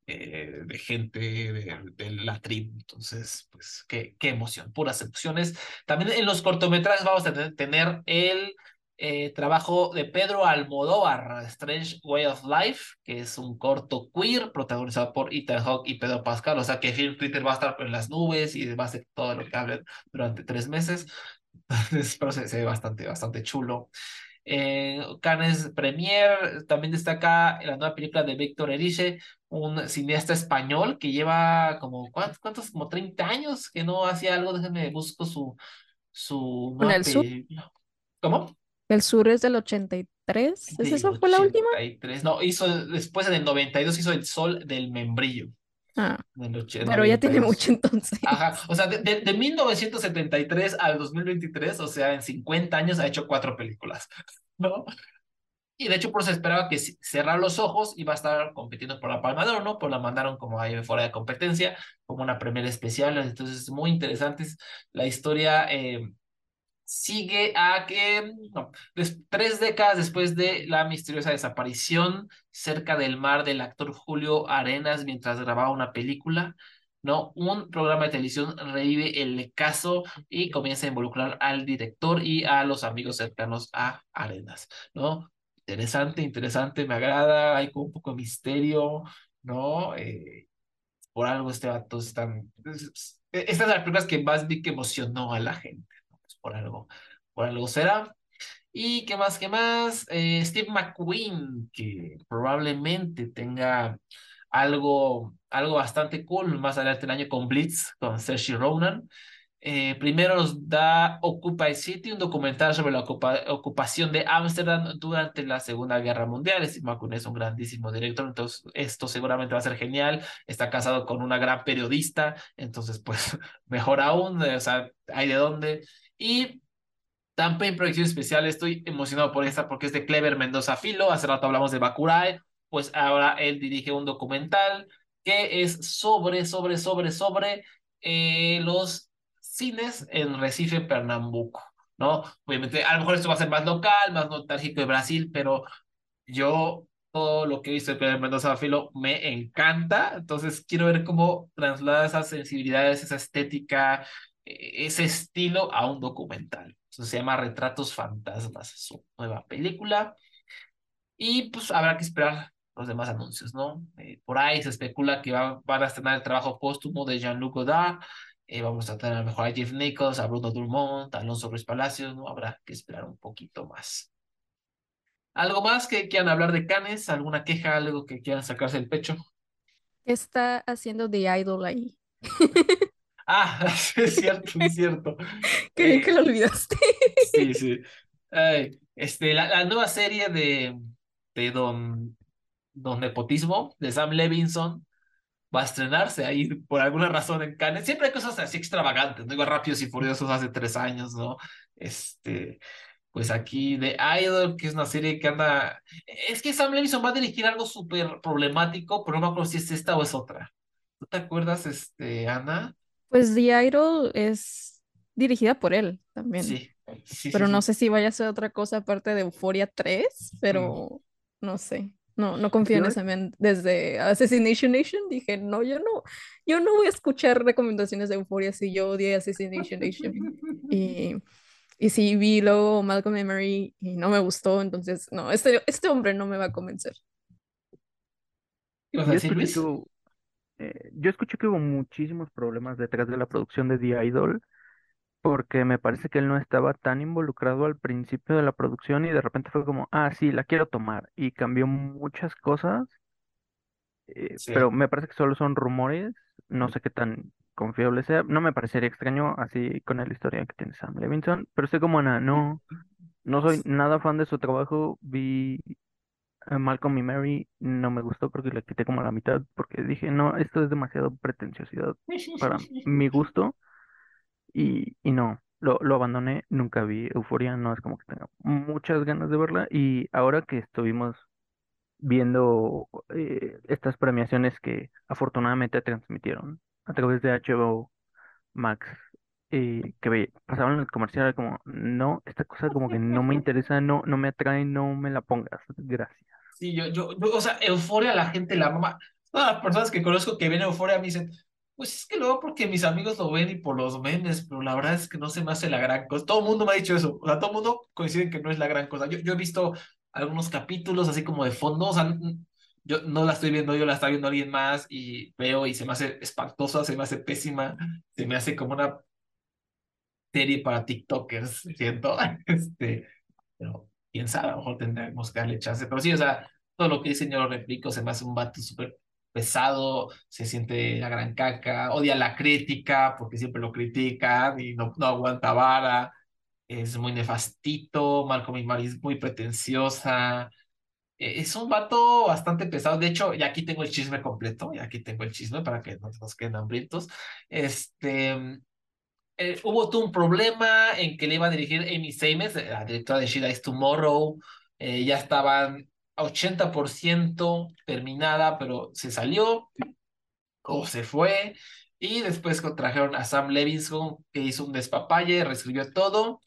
Speaker 1: eh, de gente de, la tribu. Entonces, pues, qué, qué emoción, puras emociones. También en los cortometrajes vamos a tener el eh, trabajo de Pedro Almodóvar, Strange Way of Life, que es un corto queer protagonizado por Ethan Hawke y Pedro Pascal. O sea que Film Twitter va a estar en las nubes y va a ser todo lo que hablen durante tres meses. Entonces, pero se, se ve bastante, bastante chulo. Eh, Cannes Premier también destaca la nueva película de Víctor Erice, un cineasta español que lleva como, ¿cuántos? cuántos? Como 30 años que no hacía algo. Déjenme busco su, su
Speaker 2: Con el sur.
Speaker 1: ¿Cómo?
Speaker 2: El sur es del 83. ¿Es esa fue la última?
Speaker 1: 83. No, hizo, después en el 92 hizo El Sol del Membrillo.
Speaker 2: Ah, pero ya tiene
Speaker 1: 92.
Speaker 2: mucho entonces.
Speaker 1: Ajá, o sea, de, de, de 1973 al 2023, o sea, en 50 años ha hecho cuatro películas, ¿no? Y de hecho, por eso esperaba que cerrar los ojos iba a estar compitiendo por la Palma de Oro, ¿no? Pues la mandaron como ahí fuera de competencia, como una primera especial. Entonces, muy interesante. La historia eh, sigue a que, tres décadas después de la misteriosa desaparición cerca del mar del actor Julio Arenas mientras grababa una película. ¿no? Un programa de televisión revive el caso y comienza a involucrar al director y a los amigos cercanos a Arenas, ¿no? Interesante, interesante, me agrada, hay como un poco de misterio, ¿no? Eh, por algo este vato es tan... Estas son las películas que más vi que emocionó a la gente, por algo, por algo será. Y qué más, qué más, eh, Steve McQueen, que probablemente tenga algo, algo bastante cool más adelante el año con Blitz, con Saoirse Ronan. Eh, primero nos da Occupy City, un documental sobre la ocupación de Ámsterdam durante la Segunda Guerra Mundial. Steve McQueen es un grandísimo director, entonces esto seguramente va a ser genial. Está casado con una gran periodista, entonces pues mejor aún, o sea, hay de dónde. Y también en proyección especial estoy emocionado por esta porque es de Clever Mendoza Filo. Hace rato hablamos de Bakurai, pues ahora él dirige un documental que es sobre, sobre, sobre, sobre eh, los cines en Recife, Pernambuco, ¿no? Obviamente, a lo mejor esto va a ser más local, más nostálgico de Brasil, pero yo todo lo que he visto de Clever Mendoza Filo me encanta, entonces quiero ver cómo traslada esas sensibilidades, esa estética, ese estilo a un documental. Entonces se llama Retratos Fantasmas, su nueva película. Y pues habrá que esperar los demás anuncios, ¿no? Eh, por ahí se especula que va, van a estrenar el trabajo póstumo de Jean-Luc Godard. Eh, vamos a tener a mejor a Jeff Nichols, a Bruno Dumont, a Alonso Ruiz Palacios, ¿no? Habrá que esperar un poquito más. ¿Algo más que quieran hablar de Canes? ¿Alguna queja? ¿Algo que quieran sacarse el pecho?
Speaker 2: ¿Qué está haciendo The Idol ahí?
Speaker 1: Ah, es cierto, es cierto.
Speaker 2: Creí que lo olvidaste.
Speaker 1: Sí, sí. este, la, la, nueva serie de, de Don, Don Nepotismo, de Sam Levinson, va a estrenarse ahí por alguna razón en Cannes. Siempre hay cosas así extravagantes, ¿no? Igual Rápidos y Furiosos hace tres años, ¿no? Este, pues aquí de Idol, que es una serie que anda... Es que Sam Levinson va a dirigir algo súper problemático, pero no me acuerdo si es esta o es otra. ¿Tú te acuerdas, este, Ana?
Speaker 2: Pues The Idol es dirigida por él también.
Speaker 1: Sí, sí.
Speaker 2: Pero
Speaker 1: sí,
Speaker 2: no
Speaker 1: sí.
Speaker 2: sé si vaya a ser otra cosa aparte de Euphoria 3, pero no sé. No, no confío en men. Desde Assassination Nation dije, no, yo no, yo no voy a escuchar recomendaciones de Euphoria si yo odié Assassination Nation. Y, y sí vi luego Malcolm and Mary y no me gustó, entonces no, este, este hombre no me va a convencer.
Speaker 1: ¿Qué ibas a
Speaker 3: Yo
Speaker 1: decir,
Speaker 3: escuché
Speaker 1: Luis?
Speaker 3: hubo, eh, yo escuché que hubo muchísimos problemas detrás de la producción de The Idol, porque me parece que él no estaba tan involucrado al principio de la producción y de repente fue como, ah, sí, la quiero tomar, y cambió muchas cosas, eh,
Speaker 1: Sí.
Speaker 3: pero me parece que solo son rumores, no sé qué tan confiable sea, no me parecería extraño así con la historia que tiene Sam Levinson, pero estoy como Ana, no, no soy nada fan de su trabajo, vi Malcolm y Mary, no me gustó, creo que la quité como a la mitad, porque dije, no, esto es demasiado pretenciosidad para mi gusto, y, y no, lo, lo abandoné, nunca vi Euforia, no es como que tenga muchas ganas de verla, y ahora que estuvimos viendo eh, estas premiaciones que afortunadamente transmitieron a través de HBO Max, eh, que ve- pasaban en el comercial, como, no, esta cosa como que no me interesa, no, no me atrae, no me la pongas, gracias.
Speaker 1: Sí, yo, yo, yo, o sea, Euforia la gente la mama. Todas las personas que conozco que ven Euforia me dicen, pues es que veo porque mis amigos lo ven y por los memes, pero la verdad es que no se me hace la gran cosa. Todo el mundo me ha dicho eso, o sea, todo el mundo coincide en que no es la gran cosa. Yo, yo he visto algunos capítulos así como de fondo, o sea, yo no la estoy viendo, yo la está viendo alguien más y veo y se me hace espantosa, se me hace pésima, se me hace como una serie para TikTokers, siento, este, pero quién sabe, a lo mejor tendremos que darle chance. Pero sí, o sea, todo lo que dice yo lo replico, se me hace un vato súper pesado, se siente la gran caca, odia la crítica porque siempre lo critican y no, no aguanta vara, es muy nefastito, Malcolm y Mary es muy pretenciosa. Eh, Es un vato bastante pesado. De hecho, ya aquí tengo el chisme completo. Ya aquí tengo el chisme para que no nos queden hambrientos. Este, eh, hubo un problema en que le iba a dirigir Amy Seymes, la directora de She Dies Tomorrow. Eh, ya estaban a 80% terminada, pero se salió o se fue. Y después contrajeron a Sam Levinson, que hizo un despapalle, reescribió todo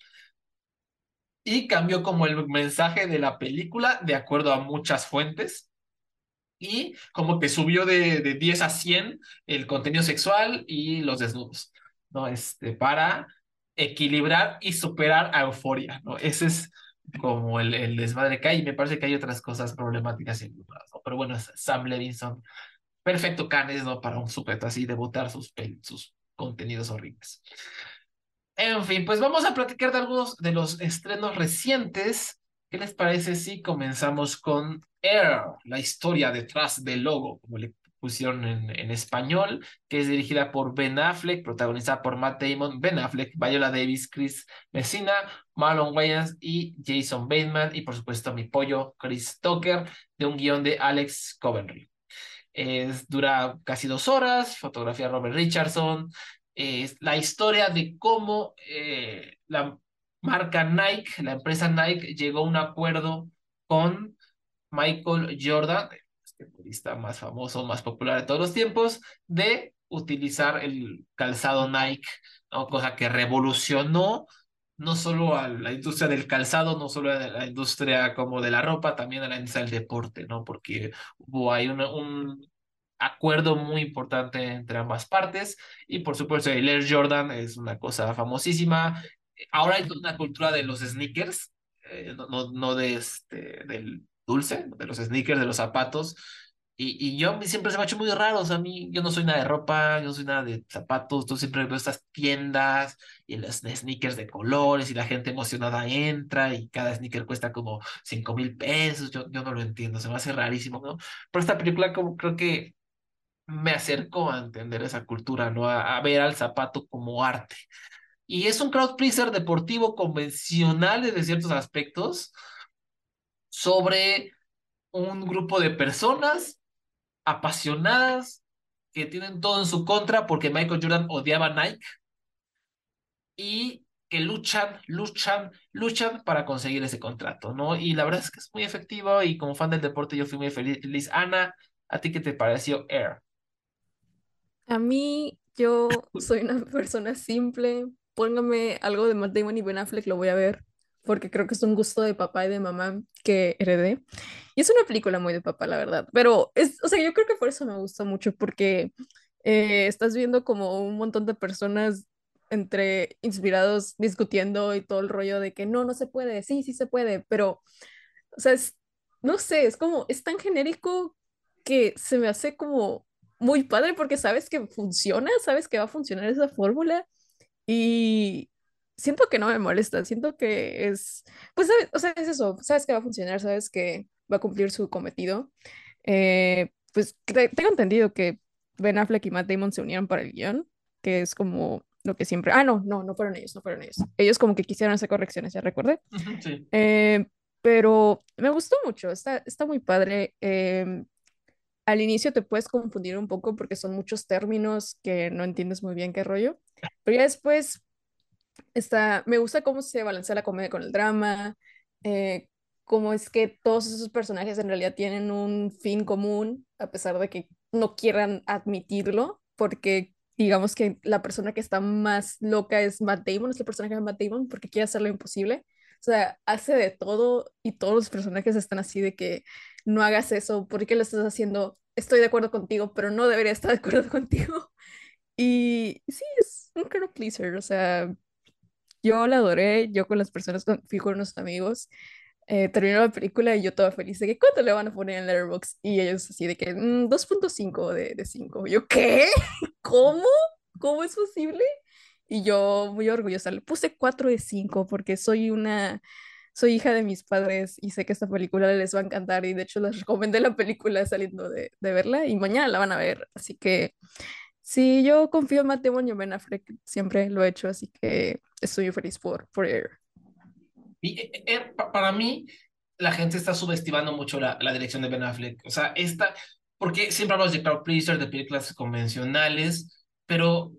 Speaker 1: y cambió como el mensaje de la película de acuerdo a muchas fuentes. Y como que subió de, de 10 a 100 el contenido sexual y los desnudos. ¿No? Este, para equilibrar y superar a Euforia, ¿no? Ese es como el, el desmadre que hay, y me parece que hay otras cosas problemáticas involucradas, ¿no? Pero bueno, Sam Levinson perfecto canes, ¿no? Para un sujeto así de botar sus, sus contenidos horribles. En fin, pues vamos a platicar de algunos de los estrenos recientes. ¿Qué les parece si comenzamos con Air, la historia detrás del logo, como le pusieron en, español, que es dirigida por Ben Affleck, protagonizada por Matt Damon, Ben Affleck, Viola Davis, Chris Messina, Marlon Wayans y Jason Bateman, y por supuesto mi pollo Chris Tucker, de un guion de Alex Coventry. Es, dura casi dos horas, fotografía Robert Richardson, es la historia de cómo eh, la marca Nike, la empresa Nike, llegó a un acuerdo con Michael Jordan, futbolista más famoso, más popular de todos los tiempos, de utilizar el calzado Nike, ¿no? cosa que revolucionó no solo a la industria del calzado, no solo a la industria como de la ropa, también a la industria del deporte, ¿no? Porque hubo ahí un, un acuerdo muy importante entre ambas partes y por supuesto el Air Jordan es una cosa famosísima. Ahora hay una cultura de los sneakers, eh, no, no de este, del dulce, de los sneakers, de los zapatos. Y, y yo siempre se me ha hecho muy raro, o sea, a mí, yo no soy nada de ropa, yo no soy nada de zapatos, tú siempre veo estas tiendas y los sneakers de colores y la gente emocionada entra y cada sneaker cuesta como 5 mil pesos, yo, yo no lo entiendo, se me hace rarísimo, ¿no? Pero esta película como creo que me acercó a entender esa cultura, ¿no? A, a ver al zapato como arte. Y es un crowd pleaser deportivo convencional desde ciertos aspectos, sobre un grupo de personas apasionadas que tienen todo en su contra porque Michael Jordan odiaba Nike y que luchan, luchan, luchan para conseguir ese contrato, ¿no? Y la verdad es que es muy efectivo y como fan del deporte yo fui muy feliz. Ana, ¿a ti qué te pareció Air?
Speaker 2: A mí, yo soy una persona simple. Póngame algo de Matt Damon y Ben Affleck, lo voy a ver porque creo que es un gusto de papá y de mamá que heredé. Y es una película muy de papá, la verdad. Pero es, o sea, yo creo que por eso me gusta mucho, porque eh, estás viendo como un montón de personas entre inspirados discutiendo y todo el rollo de que no, no se puede, sí, sí se puede, pero, o sea, es, no sé, es como, es tan genérico que se me hace como muy padre porque sabes que funciona, sabes que va a funcionar esa fórmula y, siento que no me molesta, siento que es, pues, ¿sabes? o sea, es eso, sabes que va a funcionar, sabes que va a cumplir su cometido. Eh, pues tengo entendido que Ben Affleck y Matt Damon se unieron para el guion, que es como lo que siempre, ah, no, no, no fueron ellos, no fueron ellos. Ellos como que quisieron hacer correcciones, ya recuerde.
Speaker 1: Sí.
Speaker 2: Eh, pero me gustó mucho, está, está muy padre. Eh, al inicio te puedes confundir un poco porque son muchos términos que no entiendes muy bien qué rollo, pero ya después está, me gusta cómo se balancea la comedia con el drama, eh, cómo es que todos esos personajes en realidad tienen un fin común, a pesar de que no quieran admitirlo, porque digamos que la persona que está más loca es Matt Damon, es el personaje de Matt Damon, porque quiere hacer lo imposible. O sea, hace de todo y todos los personajes están así de que no hagas eso, ¿por qué lo estás haciendo? Estoy de acuerdo contigo, pero no debería estar de acuerdo contigo. Y sí, es un crowd pleaser, o sea, yo la adoré, yo con las personas, con, fui con unos amigos, eh, terminó la película y yo toda feliz de que ¿cuánto le van a poner en Letterboxd? Y ellos así de que 2.5 mm, de, de 5. Yo, ¿qué? ¿Cómo? ¿Cómo es posible? Y yo muy orgullosa, le puse 4 de 5 porque soy una, soy hija de mis padres y sé que esta película les va a encantar y de hecho les recomendé la película saliendo de, de verla y mañana la van a ver, así que Sí, yo confío en Matt Damon y en Ben Affleck, siempre lo he hecho, así que estoy feliz por, por Air.
Speaker 1: Y eh, eh, para mí, la gente está subestimando mucho la, la dirección de Ben Affleck. O sea, esta, porque siempre hablamos de crowd pleaser, de películas convencionales, pero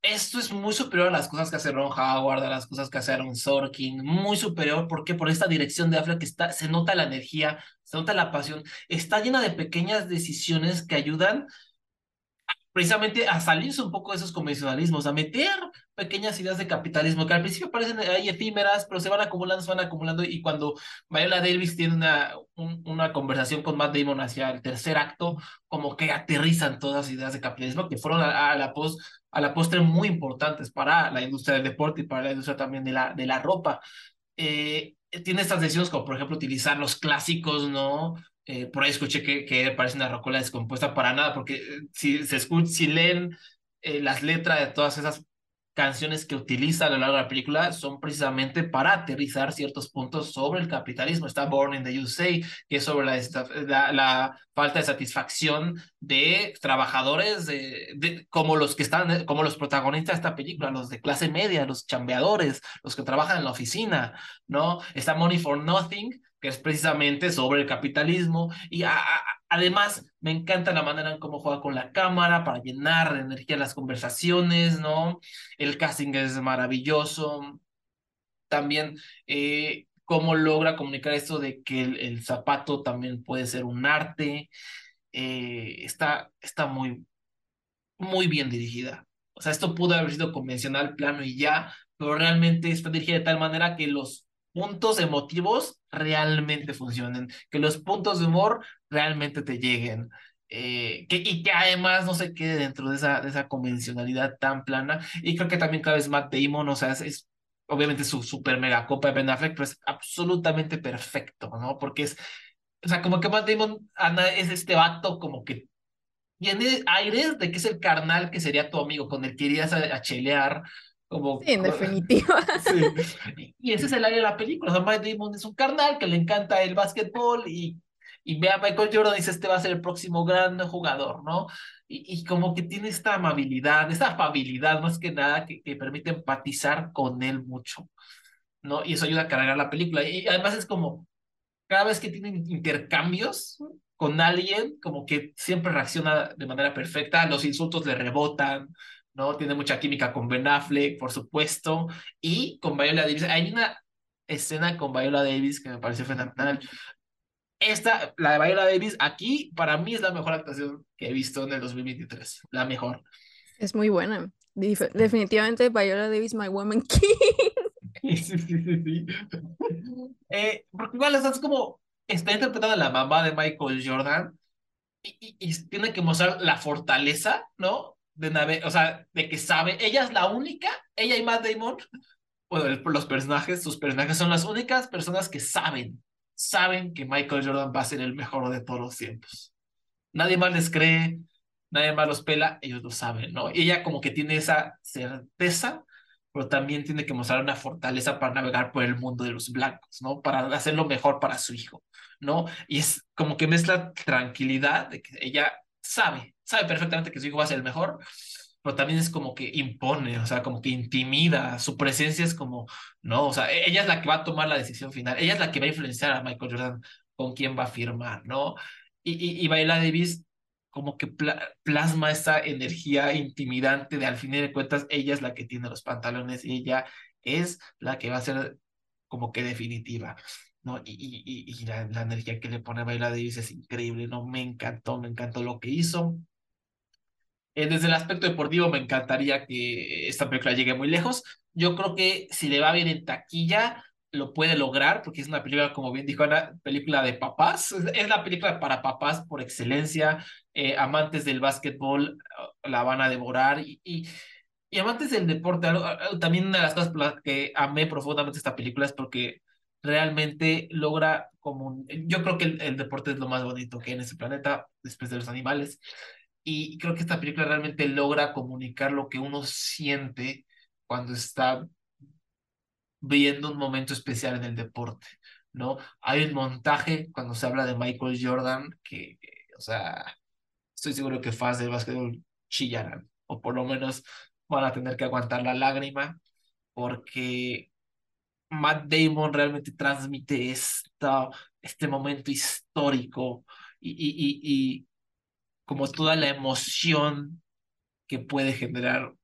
Speaker 1: esto es muy superior a las cosas que hace Ron Howard, a las cosas que hace Aaron Sorkin, muy superior, porque por esta dirección de Affleck está, se nota la energía, se nota la pasión, está llena de pequeñas decisiones que ayudan precisamente a salirse un poco de esos convencionalismos, a meter pequeñas ideas de capitalismo que al principio parecen ahí efímeras, pero se van acumulando, se van acumulando y cuando Viola Davis tiene una, una conversación con Matt Damon hacia el tercer acto, como que aterrizan todas las ideas de capitalismo que fueron a, la, post, a la postre muy importantes para la industria del deporte y para la industria también de la, de la ropa. Eh, tiene estas decisiones como por ejemplo utilizar los clásicos, ¿no? Eh, por ahí escuché que, que parece una rocola descompuesta para nada, porque eh, si, se escucha, si leen eh, las letras de todas esas canciones que utiliza a lo largo de la película son precisamente para aterrizar ciertos puntos sobre el capitalismo. Está Born in the USA, que es sobre la, la, falta de satisfacción de trabajadores de, como los que están, como los protagonistas de esta película, los de clase media, los chambeadores, los que trabajan en la oficina, ¿no? Está Money for Nothing, que es precisamente sobre el capitalismo y además me encanta la manera en cómo juega con la cámara para llenar de energía las conversaciones, ¿no? El casting es maravilloso. También eh, cómo logra comunicar esto de que el, zapato también puede ser un arte. Eh, está, está muy, muy bien dirigida. O sea, esto pudo haber sido convencional, plano y ya, pero realmente está dirigida de tal manera que los puntos emotivos realmente funcionen, que los puntos de humor realmente te lleguen. Eh, que, y que además no se quede dentro de esa, de esa convencionalidad tan plana. Y creo que también cada vez Matt Damon, o sea, es, obviamente su super mega copa de Ben Affleck, pero es absolutamente perfecto, ¿no? Porque es, o sea, como que Matt Damon Ana, es este vato como que tiene aires de que es el carnal que sería tu amigo, con el que irías a chelear,
Speaker 2: sí, en definitiva.
Speaker 1: Y ese es el área de la película. O sea, Matt Damon es un carnal que le encanta el básquetbol y, y ve a Michael Jordan y dice, este va a ser el próximo gran jugador, ¿no? Y, y como que tiene esta amabilidad, esta afabilidad más que nada que, que permite empatizar con él mucho, ¿no? Y eso ayuda a cargar la película. Y además es como, cada vez que tienen intercambios con alguien, como que siempre reacciona de manera perfecta, los insultos le rebotan, ¿no? Tiene mucha química con Ben Affleck, por supuesto, y con Viola Davis. Hay una escena con Viola Davis que me pareció fenomenal. Esta, la de Viola Davis, aquí para mí es la mejor actuación que he visto en el 2023, la mejor.
Speaker 2: Es muy buena. definitivamente Viola Davis, My Woman King.
Speaker 1: Sí, sí, sí, sí. Eh, porque igual es como, está interpretando a la mamá de Michael Jordan y, y tiene que mostrar la fortaleza, ¿no? De nave, o sea, de que sabe, ella es la única, ella y Matt Damon, bueno, los personajes, sus personajes son las únicas personas que saben, saben que Michael Jordan va a ser el mejor de todos los tiempos. Nadie más les cree, nadie más los pela, ellos lo saben, ¿no? Y ella como que tiene esa certeza, pero también tiene que mostrar una fortaleza para navegar por el mundo de los blancos, ¿no? Para hacerlo mejor para su hijo, ¿no? Y es como que mezcla tranquilidad de que ella sabe, sabe perfectamente que su hijo va a ser el mejor, pero también es como que impone, o sea, como que intimida, su presencia es como, no, o sea, ella es la que va a tomar la decisión final, ella es la que va a influenciar a Michael Jordan con quién va a firmar, ¿no? Y, y, y Baila Davis como que plasma esa energía intimidante de al fin de cuentas ella es la que tiene los pantalones y ella es la que va a ser como que definitiva. ¿no? Y, y, y la, la, energía que le pone a Viola Davis es increíble, ¿no? Me encantó, me encantó lo que hizo. Eh, desde el aspecto deportivo, me encantaría que esta película llegue muy lejos. Yo creo que si le va bien en taquilla, lo puede lograr, porque es una película, como bien dijo Ana, película de papás. Es la película para papás por excelencia. Eh, amantes del básquetbol uh, la van a devorar y, y, y amantes del deporte. También una de las cosas por las que amé profundamente esta película es porque realmente logra como yo creo que el, deporte es lo más bonito que hay en este planeta después de los animales y creo que esta película realmente logra comunicar lo que uno siente cuando está viendo un momento especial en el deporte, ¿no? Hay un montaje cuando se habla de Michael Jordan que, o sea, estoy seguro que fans del básquetbol chillarán, o por lo menos van a tener que aguantar la lágrima, porque Matt Damon realmente transmite esta, este momento histórico y, y, y, como toda la emoción que puede generar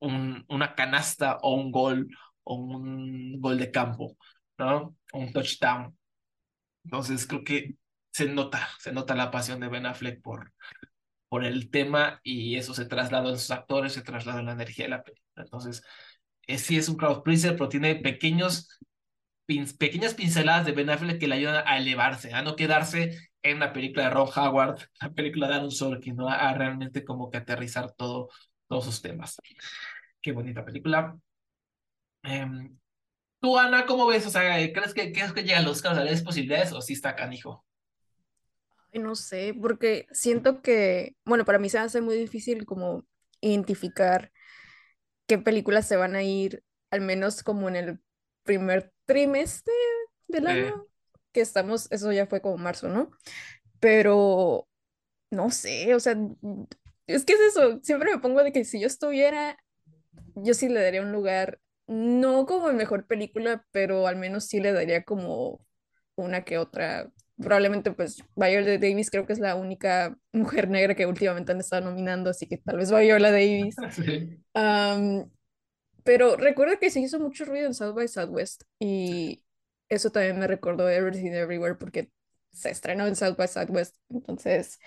Speaker 1: un, una canasta o un gol o un gol de campo, ¿no? Un touchdown. Entonces creo que se nota, se nota la pasión de Ben Affleck por, por el tema y eso se traslada en sus actores, se traslada en la energía de la película. Entonces, sí es un crowd pleaser, pero tiene pequeños, pequeñas pinceladas de Ben Affleck que le ayudan a elevarse, a no quedarse en la película de Ron Howard, la película de Aaron Sorkin, ¿no? a realmente como que aterrizar todo, todos sus temas. Qué bonita película. Em, tú, Ana, ¿cómo ves? O sea, ¿crees que, crees que llega a los Oscar? ¿Es posibilidades o sí está canijo?
Speaker 2: Ay, no sé, porque siento que, bueno, para mí se hace muy difícil como identificar qué películas se van a ir, al menos como en el primer trimestre del
Speaker 1: Eh,
Speaker 2: año, que estamos, eso ya fue como marzo, ¿no? Pero no sé, o sea, es que es eso, siempre me pongo de que si yo estuviera, yo sí le daría un lugar, no como mejor película, pero al menos sí le daría como una que otra. Probablemente pues Viola Davis creo que es la única mujer negra que últimamente han estado nominando, así que tal vez Viola Davis.
Speaker 1: sí,
Speaker 2: Am, pero recuerdo que se hizo mucho ruido en South by Southwest y eso también me recordó Everything Everywhere porque se estrenó en South by Southwest. Entonces,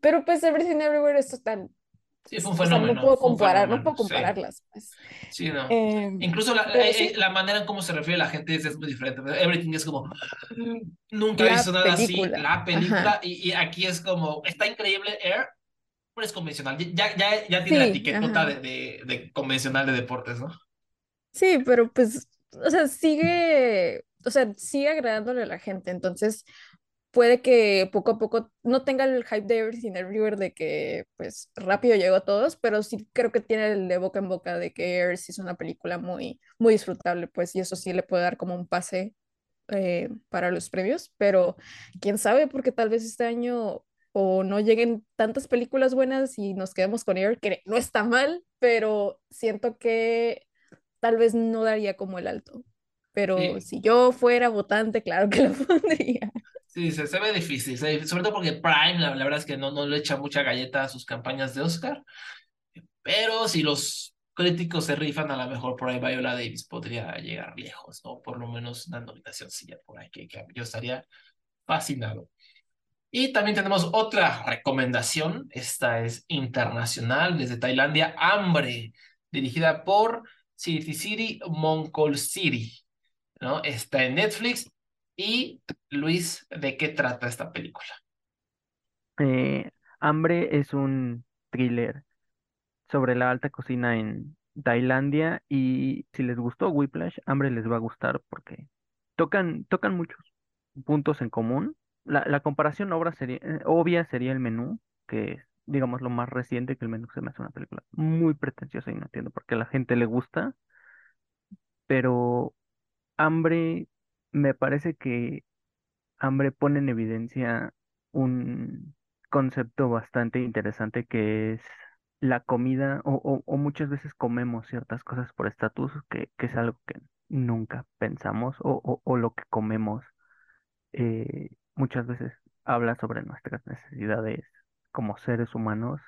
Speaker 2: pero pues Everything Everywhere es total.
Speaker 1: sí, fue un
Speaker 2: O sea, no
Speaker 1: fenómeno,
Speaker 2: puedo comparar, no
Speaker 1: fenómeno,
Speaker 2: puedo
Speaker 1: sí,
Speaker 2: compararlas. Pues.
Speaker 1: sí, no.
Speaker 2: Em,
Speaker 1: Incluso la, la, eh, eh,
Speaker 2: sí,
Speaker 1: la manera en cómo se refiere la gente es, es muy diferente. Everything es como, "Mm, nunca he visto
Speaker 2: la
Speaker 1: nada así,
Speaker 2: película.
Speaker 1: la
Speaker 2: Ajá.
Speaker 1: película, y, y aquí es como, está increíble Air, pero es convencional. Ya, ya, ya tiene la
Speaker 2: Sí,
Speaker 1: etiquetota
Speaker 2: ajá.
Speaker 1: de, de, de convencional de deportes, ¿no?
Speaker 2: Sí, pero pues, o sea, sigue, o sea, sigue agradándole a la gente. Entonces, puede que poco a poco no tenga el hype de Everything Everywhere de que pues rápido llegó a todos, pero sí creo que tiene el de boca en boca de que Air es una película muy, muy disfrutable, pues, y eso sí le puede dar como un pase eh, para los premios, pero quién sabe, porque tal vez este año o no lleguen tantas películas buenas y nos quedemos con Air, que no está mal, pero siento que tal vez no daría como el alto. Pero
Speaker 1: Sí,
Speaker 2: si yo fuera votante, claro que lo pondría.
Speaker 1: sí, se, se ve difícil, se- sobre todo porque Prime, la, la verdad es que no, no le echa mucha galleta a sus campañas de Oscar, pero si los críticos se rifan, a lo mejor por ahí Viola Davis podría llegar lejos, ¿no? Por lo menos una nominación sí, por ahí, que, que yo estaría fascinado. Y también tenemos otra recomendación, esta es internacional, desde Tailandia, Hambre, dirigida por City City Mongkol City, ¿no? Está en Netflix. Y Luis, ¿de qué trata esta película?
Speaker 3: Eh, Hambre es un thriller sobre la alta cocina en Tailandia y si les gustó Whiplash, Hambre les va a gustar porque tocan, tocan muchos puntos en común. La, la comparación obra sería, eh, obvia sería el menú, que es, digamos, lo más reciente que el menú se me hace una película muy pretenciosa y no entiendo por qué a la gente le gusta, pero Hambre me parece que Hambre pone en evidencia un concepto bastante interesante que es la comida, o, o- muchas veces comemos ciertas cosas por estatus, que, que es algo que nunca pensamos, o, o, o lo que comemos eh, muchas veces habla sobre nuestras necesidades como seres humanos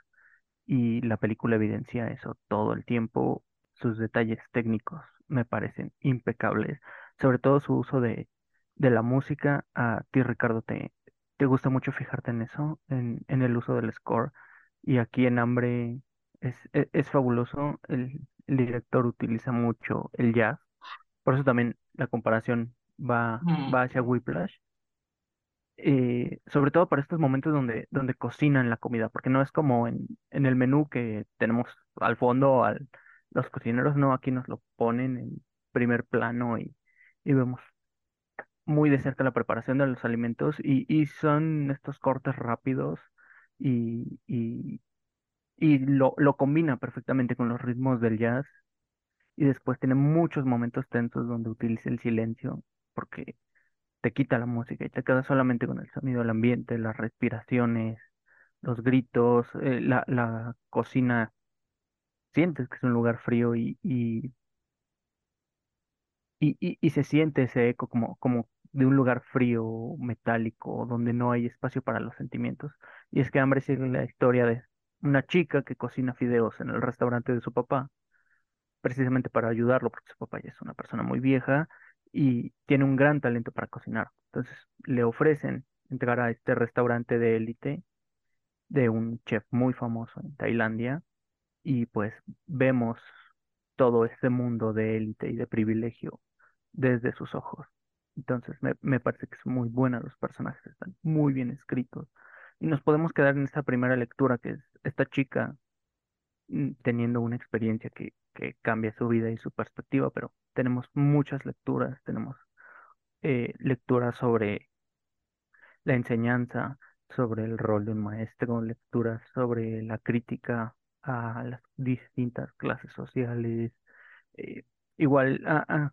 Speaker 3: y la película evidencia eso todo el tiempo. Sus detalles técnicos me parecen impecables, sobre todo su uso de, de la música. A ti, Ricardo, te, te gusta mucho fijarte en eso, en, en el uso del score. Y aquí en Hambre es, es, es fabuloso. El, el director utiliza mucho el jazz. Por eso también la comparación va, va
Speaker 1: Mm,
Speaker 3: hacia Whiplash eh, sobre todo para estos momentos donde, donde cocinan la comida, porque no es como en, en el menú que tenemos al fondo al, los cocineros, no, aquí nos lo ponen en primer plano y, y vemos muy de cerca la preparación de los alimentos y, y son estos cortes rápidos y, y, y lo, lo combina perfectamente con los ritmos del jazz y después tiene muchos momentos tensos donde utiliza el silencio porque te quita la música y te quedas solamente con el sonido del ambiente, las respiraciones, los gritos, eh, la, la cocina. Sientes que es un lugar frío y, y, y, y se siente ese eco como, como de un lugar frío, metálico, donde no hay espacio para los sentimientos. Y es que Hambre sigue la historia de una chica que cocina fideos en el restaurante de su papá, precisamente para ayudarlo, porque su papá ya es una persona muy vieja y tiene un gran talento para cocinar. Entonces le ofrecen entrar a este restaurante de élite de un chef muy famoso en Tailandia y pues vemos todo este mundo de élite y de privilegio desde sus ojos. Entonces me, me parece que son muy buenas los personajes, están muy bien escritos y nos podemos quedar en esta primera lectura que es esta chica mm, teniendo una experiencia que, que cambia su vida y su perspectiva, pero tenemos muchas lecturas, tenemos eh, lecturas sobre la enseñanza, sobre el rol de un maestro, lecturas sobre la crítica a las distintas clases sociales. eh, igual, ah, ah,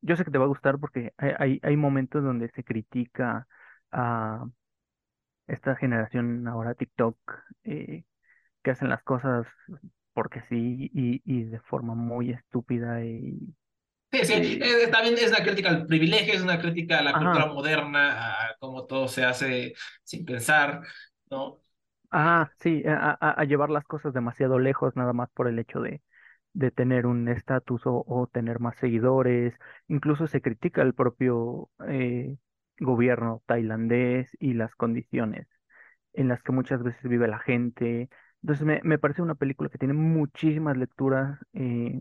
Speaker 3: yo sé que te va a gustar porque hay, hay, momentos donde se critica a esta generación ahora TikTok eh, que hacen las cosas porque sí y, y de forma muy estúpida y
Speaker 1: Sí, sí, también es una crítica al privilegio, es una crítica a la cultura moderna, a cómo todo se hace sin pensar, ¿no?
Speaker 3: Ajá, sí, a- a llevar las cosas demasiado lejos nada más por el hecho de, de tener un estatus o, o tener más seguidores. Incluso se critica el propio eh, gobierno tailandés y las condiciones en las que muchas veces vive la gente. Entonces me, me parece una película que tiene muchísimas lecturas. eh,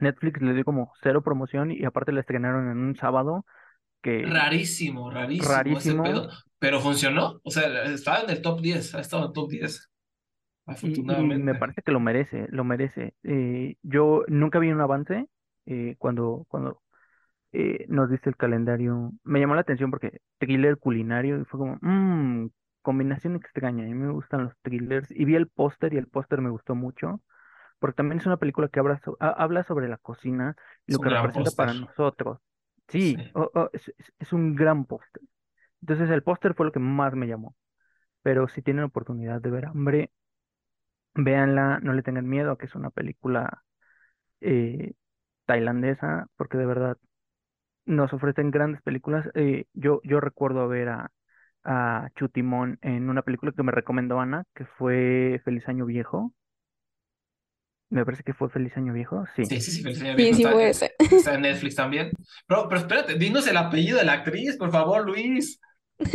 Speaker 3: Netflix le dio como cero promoción y aparte la estrenaron en un sábado que
Speaker 1: rarísimo, rarísimo ese
Speaker 3: rarísimo
Speaker 1: pedo, pero funcionó, o sea, estaba en el top 10, ha estado en el top 10,
Speaker 3: y, y me
Speaker 1: afortunadamente.
Speaker 3: parece que lo merece, lo merece. Eh, yo nunca vi un avance eh, cuando, cuando eh, nos diste el calendario. Me llamó la atención porque thriller culinario y fue como, mmm, combinación extraña. A mí me gustan los thrillers y vi el póster y el póster me gustó mucho porque también es una película que habla, so- ha- habla sobre la cocina y lo que representa
Speaker 1: póster,
Speaker 3: para nosotros. Sí,
Speaker 1: sí,
Speaker 3: o- o, es, es- es un gran póster. Entonces el póster fue lo que más me llamó. Pero si tienen oportunidad de ver Hambre, véanla, no le tengan miedo a que es una película eh, tailandesa, porque de verdad nos ofrecen grandes películas. Eh, yo, yo recuerdo ver a, a Chutimón en una película que me recomendó Ana, que fue Feliz Año Viejo. Me parece que fue Feliz Año Viejo, sí.
Speaker 1: sí, sí, sí, el señor
Speaker 2: Sí,
Speaker 1: viejo
Speaker 2: sí
Speaker 1: está,
Speaker 2: puede ser.
Speaker 1: está en Netflix también, pero, pero espérate, dinos el apellido de la actriz, por favor, Luis.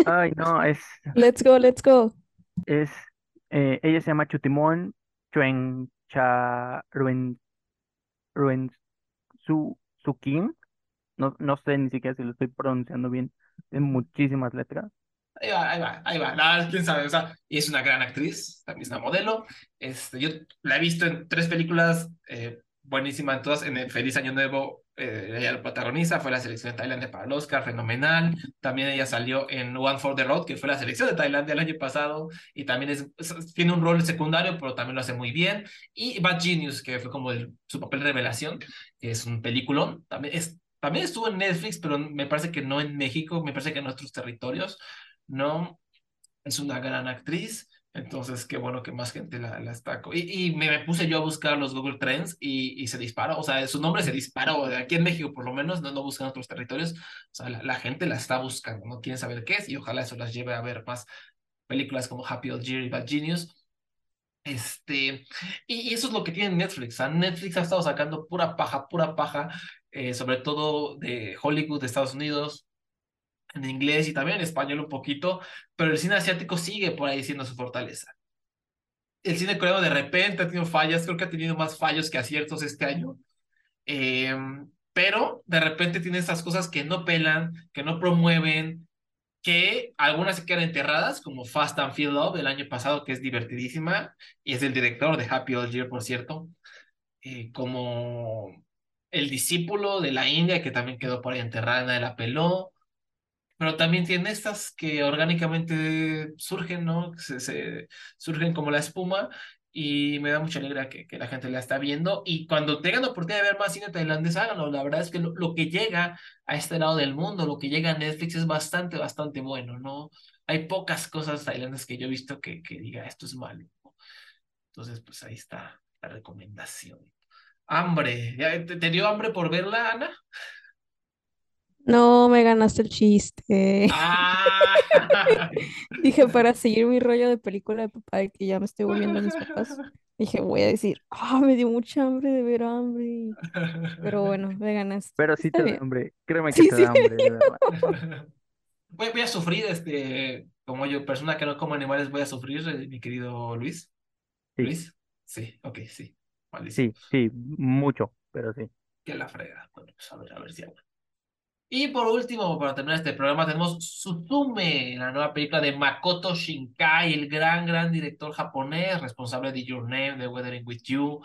Speaker 3: Ay, no, es,
Speaker 2: Let's go, let's go.
Speaker 3: es, eh, ella se llama Chutimón Chuen Cha Ruen, Ruen Su, Su Kim. No, no sé ni siquiera si lo estoy pronunciando bien. Tiene muchísimas letras.
Speaker 1: Ahí va, ahí va, ahí va. La quién sabe, o sea, es una gran actriz, también es modelo. Este, yo la he visto en tres películas, eh, buenísima en todas. En el Feliz Año Nuevo, eh, ella lo protagoniza, fue la selección de Tailandia para el Oscar, fenomenal. También ella salió en One for the Road, que fue la selección de Tailandia el año pasado, y también es, tiene un rol secundario, pero también lo hace muy bien. Y Bad Genius, que fue como el- su papel revelación, que es un peliculón, también es. También estuvo en Netflix, pero me parece que no en México, me parece que en nuestros territorios. No, es una gran actriz, entonces qué bueno que más gente la, la está. Y, me, puse yo a buscar los Google Trends y, se disparó, o sea, su nombre se disparó, aquí en México por lo menos, no, no buscan otros territorios, o sea, la, gente la está buscando, no quieren saber qué es y ojalá eso las lleve a ver más películas como Happy Algeria y Bad Genius. Este, y, eso es lo que tiene Netflix. ¿ah? Netflix ha estado sacando pura paja, pura paja, eh, sobre todo de Hollywood, de Estados Unidos, en inglés y también en español un poquito, pero el cine asiático sigue por ahí siendo su fortaleza. El cine coreano de repente ha tenido fallas, creo que ha tenido más fallos que aciertos este año, eh, pero de repente tiene estas cosas que no pelan, que no promueven, que algunas se quedan enterradas, como Fast and Feel Love del año pasado, que es divertidísima, y es el director de Happy Old Year, por cierto, eh, como El discípulo de la India, que también quedó por ahí enterrada, nadie la peló, pero también tiene estas que orgánicamente surgen, ¿no? Se, se- surgen como la espuma y me da mucha alegría que, que la gente la está viendo. Y cuando tengan la oportunidad de ver más cine tailandés, háganlo. La verdad es que lo, lo que llega a este lado del mundo, lo que llega a Netflix es bastante, bastante bueno, ¿no? Hay pocas cosas tailandesas que yo he visto que, que diga esto es malo. ¿no? Entonces, pues ahí está la recomendación. Hambre. ¿Ya ¿Te, te dio hambre por verla, Ana?
Speaker 2: No, me ganaste el chiste.
Speaker 1: Ah,
Speaker 2: Dije, para seguir mi rollo de película de papá, de que ya me estoy volviendo a mis papás, dije, voy a decir, ah, me dio mucha hambre de ver hambre. Pero bueno, me ganaste.
Speaker 3: Pero sí te da hambre. Créeme que
Speaker 2: Sí,
Speaker 3: te
Speaker 2: sí.
Speaker 3: da hambre, de verdad.
Speaker 1: Voy, voy a sufrir, este, como yo, persona que no come animales, voy a sufrir, eh, mi querido Luis.
Speaker 3: Sí,
Speaker 1: Luis, sí, ok, sí, malísimo.
Speaker 3: sí, sí, mucho, pero sí.
Speaker 1: Que la frega. Bueno, pues a ver, a ver si hago. Y por último, para terminar este programa, tenemos Suzume, la nueva película de Makoto Shinkai, el gran, gran director japonés, responsable de Your Name, de Weathering with You.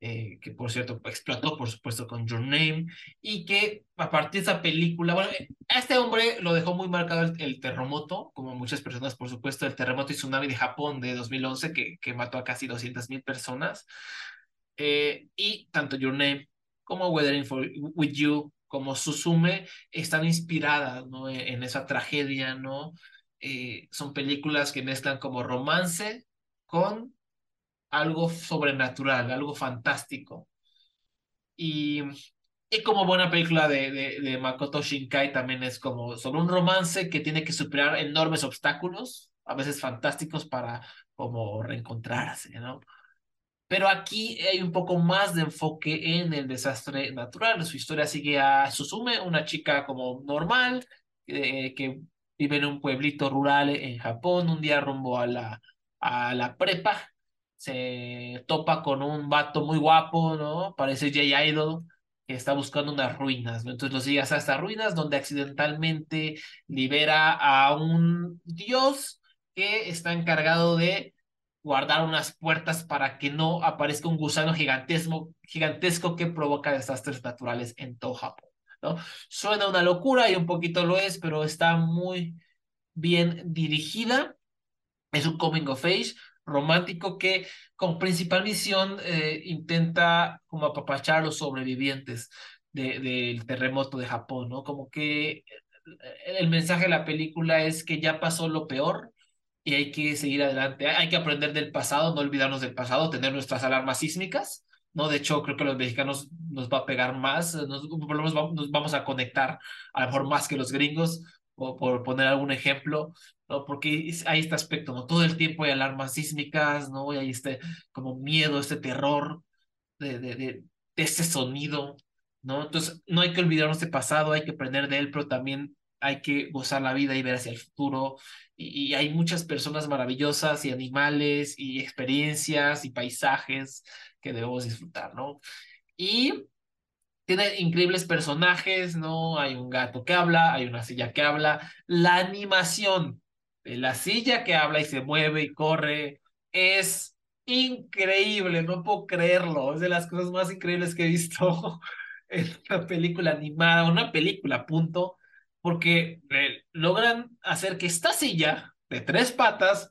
Speaker 1: eh, que por cierto explotó por supuesto con Your Name, y que a partir de esa película, bueno, a este hombre lo dejó muy marcado el, terremoto, como muchas personas por supuesto, el terremoto y tsunami de Japón de 2011 que, que mató a casi 200 mil personas, eh, y tanto Your Name como Weathering for, With You, como Susume, están inspiradas ¿no? E, en, esa tragedia, ¿no? Eh, son películas que mezclan como romance con algo sobrenatural, algo fantástico. Y, y como buena película de, de, de, Makoto Shinkai también es como sobre un romance que tiene que superar enormes obstáculos, a veces fantásticos, para como reencontrarse, ¿no? Pero aquí hay un poco más de enfoque en el desastre natural. Su historia sigue a Susume, una chica como normal, eh, que vive en un pueblito rural en Japón, un día rumbo a la, a la prepa, se topa con un vato muy guapo, ¿no? Parece Jay Idol, que está buscando unas ruinas. Entonces lo sigue hasta estas ruinas donde accidentalmente libera a un dios que está encargado de guardar unas puertas para que no aparezca un gusano gigantesco, gigantesco que provoca desastres naturales en todo Japón. ¿no? Suena una locura y un poquito lo es, pero está muy bien dirigida. Es un coming of age romántico que con principal misión eh, intenta como apapachar a los sobrevivientes del terremoto de Japón, ¿no? Como que el mensaje de la película es que ya pasó lo peor, y hay que seguir adelante. Hay que aprender del pasado, no olvidarnos del pasado, tener nuestras alarmas sísmicas, ¿no? De hecho, creo que los mexicanos nos va a pegar más, nos, por lo menos nos vamos a conectar a lo mejor más que los gringos, o por poner algún ejemplo, ¿no? Porque hay este aspecto, ¿no? Todo el tiempo hay alarmas sísmicas, ¿no? Y hay este como miedo, este terror de, de, de, de ese sonido, ¿no? Entonces, no hay que olvidarnos del pasado, hay que aprender de él, pero también hay que gozar la vida y ver hacia el futuro. Y, hay muchas personas maravillosas y animales y experiencias y paisajes que debemos disfrutar, ¿no? Y tiene increíbles personajes, ¿no? Hay un gato que habla, hay una silla que habla. La animación de la silla que habla y se mueve y corre es increíble, no puedo creerlo. Es de las cosas más increíbles que he visto en una película animada, una película, punto porque eh, logran hacer que esta silla de tres patas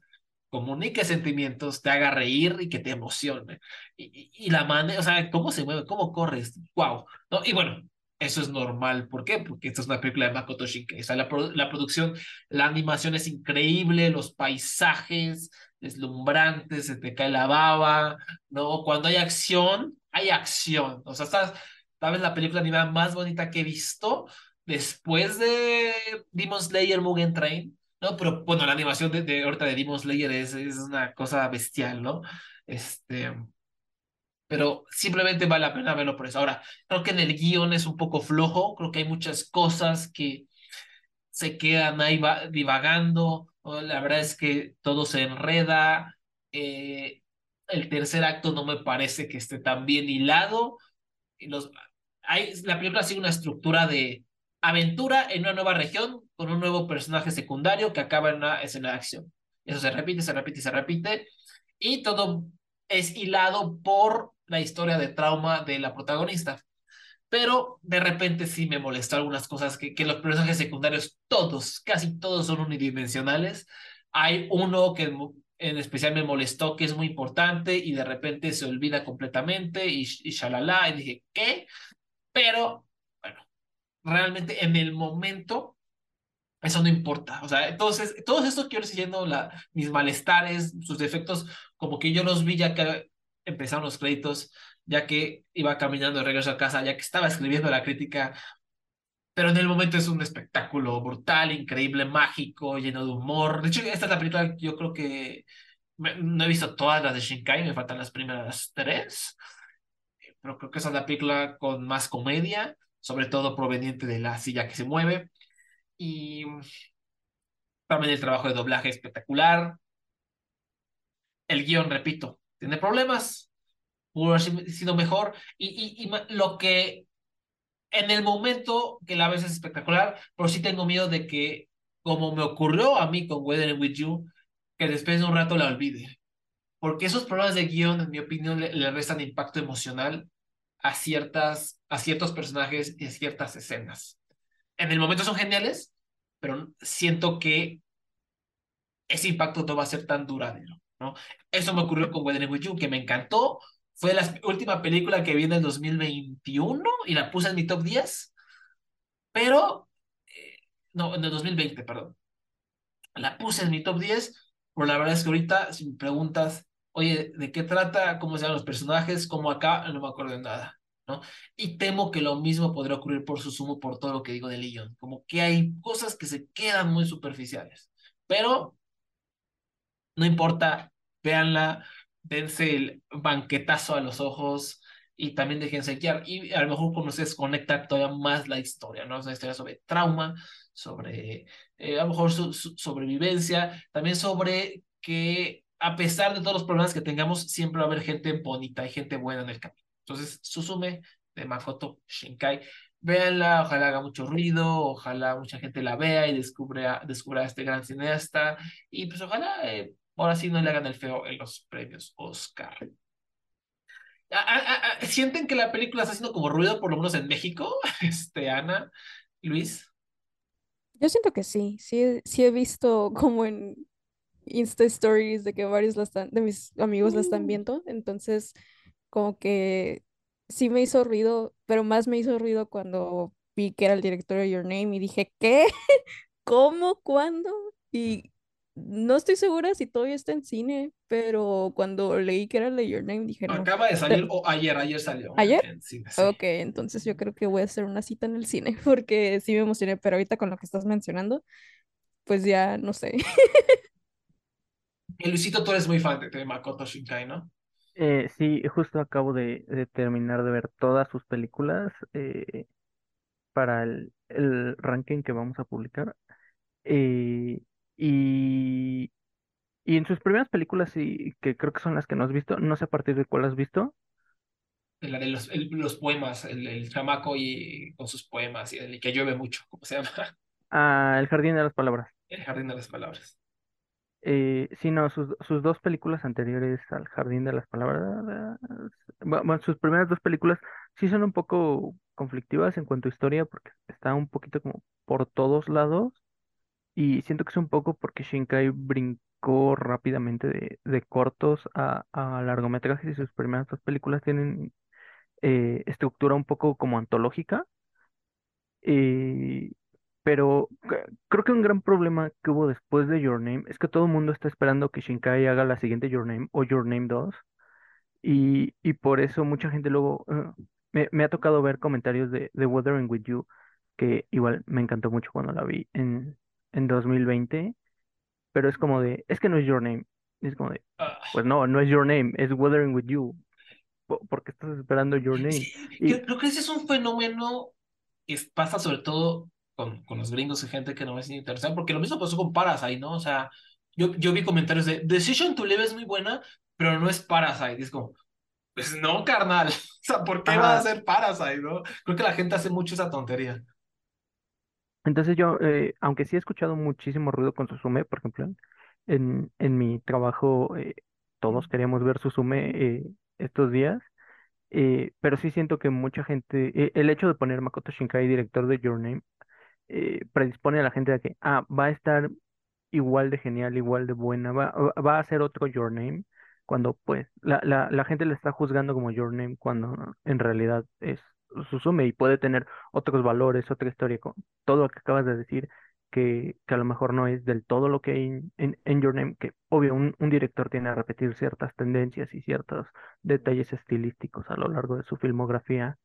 Speaker 1: comunique sentimientos, te haga reír y que te emocione. Y, la manera, o sea, cómo se mueve, cómo corres, wow. ¿no? Y bueno, eso es normal. ¿Por qué? Porque esta es una película de Makoto Shinkai. O sea, la, la producción, la animación es increíble, los paisajes deslumbrantes, se te cae la baba, ¿no? Cuando hay acción, hay acción. O sea, estás, sabes la película animada más bonita que he visto después de Demon Slayer Mugen Train, ¿no? Pero bueno, la animación de, de ahorita de Demon Slayer es, una cosa bestial, ¿no? Este, pero simplemente vale la pena verlo por eso. Ahora, creo que en el guion es un poco flojo, creo que hay muchas cosas que se quedan ahí divagando, la verdad es que todo se enreda, eh, el tercer acto no me parece que esté tan bien hilado, los, hay, la película sigue una estructura de aventura en una nueva región con un nuevo personaje secundario que acaba en una escena de acción. Eso se repite, se repite, se repite. Y todo es hilado por la historia de trauma de la protagonista. Pero de repente sí me molestó algunas cosas que, que los personajes secundarios, todos, casi todos son unidimensionales. Hay uno que en especial me molestó, que es muy importante y de repente se olvida completamente y, y shalala, y dije, ¿qué? Pero realmente en el momento eso no importa. O sea, entonces, todos estos quiero siguiendo la, mis malestares, sus defectos, como que yo los vi ya que empezaron los créditos, ya que iba caminando de regreso a casa, ya que estaba escribiendo la crítica. Pero en el momento es un espectáculo brutal, increíble, mágico, lleno de humor. De hecho, esta es la película que yo creo que no he visto todas las de Shinkai, me faltan las primeras tres. Pero creo que esa es la película con más comedia sobre todo proveniente de la silla que se mueve. Y también el trabajo de doblaje espectacular. El guion, repito, tiene problemas, pudo haber sido mejor. Y, y, lo que en el momento que la ves es espectacular, pero sí tengo miedo de que, como me ocurrió a mí con Weather With You, que después de un rato la olvide. porque esos problemas de guion, en mi opinión, le restan impacto emocional a, ciertas, a ciertos personajes y a ciertas escenas. En el momento son geniales, pero siento que ese impacto no va a ser tan duradero, ¿no? Eso me ocurrió con Wedding With You, que me encantó, fue la última película que vi en el 2021 y la puse en mi top 10, pero, eh, no, en el 2020, perdón. La puse en mi top 10, pero la verdad es que ahorita, si me preguntas, oye, ¿de qué trata? ¿Cómo se llaman los personajes? ¿Cómo acá? No me acuerdo de nada, ¿no? Y temo que lo mismo podría ocurrir por su sumo por todo lo que digo de Leon, como que hay cosas que se quedan muy superficiales, pero no importa, véanla, dense el banquetazo a los ojos y también déjense guiar. Y a lo mejor con ustedes conecta todavía más la historia, ¿no? Es una historia sobre trauma, sobre eh, a lo mejor su, sobrevivencia, también sobre que a pesar de todos los problemas que tengamos, siempre va a haber gente bonita y gente buena en el camino. Entonces, Susume de Makoto Shinkai, véanla, ojalá haga mucho ruido, ojalá mucha gente la vea y descubra, a este gran cineasta, y pues ojalá eh, ahora sí no le hagan el feo en los premios Oscar. ¿Sienten que la película está haciendo como ruido, por lo menos en México? Este, Ana, Luis.
Speaker 2: Yo siento que sí, sí, sí he visto como en Insta Stories de que varios la están, de mis amigos la están mm. viendo, entonces como que sí me hizo ruido, pero más me hizo ruido cuando vi que era el director de Your Name y dije, ¿qué? ¿Cómo? ¿Cuándo? Y no estoy segura si todavía está en cine, pero cuando leí que era el de Your Name dije, no.
Speaker 1: Acaba de salir, o ayer, ayer salió.
Speaker 2: ¿Ayer? En cine, Ok, entonces yo creo que voy a hacer una cita en el cine porque sí me emocioné, pero ahorita con lo que estás mencionando, pues ya no sé.
Speaker 1: Y Luisito, tú eres muy fan de, Makoto Shinkai, ¿no?
Speaker 3: Eh, sí, justo acabo de, terminar de ver todas sus películas eh, para el, ranking que vamos a publicar. Eh, y, y en sus primeras películas, sí, que creo que son las que no has visto, no sé a partir de cuál has visto.
Speaker 1: La de los, los poemas, el, el, chamaco y con sus poemas, y el que llueve mucho, ¿cómo se llama?
Speaker 3: Ah, El Jardín de las Palabras.
Speaker 1: El Jardín de las Palabras.
Speaker 3: Eh, sí, no, sus, sus dos películas anteriores al Jardín de las Palabras, bueno, sus primeras dos películas sí son un poco conflictivas en cuanto a historia porque está un poquito como por todos lados y siento que es un poco porque Shinkai brincó rápidamente de, de cortos a, a largometrajes y sus primeras dos películas tienen eh, estructura un poco como antológica. Eh, pero creo que un gran problema que hubo después de Your Name es que todo el mundo está esperando que Shinkai haga la siguiente Your Name o Your Name 2. Y, y por eso mucha gente luego eh, me, ha tocado ver comentarios de, de Wuthering With You, que igual me encantó mucho cuando la vi en, en 2020, pero es como de, es que no es Your Name. es como de, ah. pues no, no es Your Name, es Wuthering With You. porque estás esperando Your Name?
Speaker 1: Yo creo que ese es un fenómeno que pasa sobre todo con, con los gringos y gente que no es interesante, porque lo mismo pasó con Parasite, ¿no? O sea, yo, yo vi comentarios de Decision to Live es muy buena, pero no es Parasite. es como, pues no, carnal. O sea, ¿por qué va a ser Parasite, no? Creo que la gente hace mucho esa tontería.
Speaker 3: Entonces yo, eh, aunque sí he escuchado muchísimo ruido con Susume, por ejemplo, en, en mi trabajo eh, todos queríamos ver Susume eh, estos días, pero sí siento que mucha gente, el hecho de poner Makoto Shinkai director de Your Name, eh, predispone a la gente a que, ah, va a estar igual de genial, igual de buena, va, va a ser otro Your Name, cuando pues la, la, la gente le está juzgando como Your Name cuando en realidad es Susume y puede tener otros valores, otra historia, todo lo que acabas de decir, que, que a lo mejor no es del todo lo que hay en, en, Your Name, que obvio un, un, director tiene a repetir ciertas tendencias y ciertos detalles estilísticos a lo largo de su filmografía,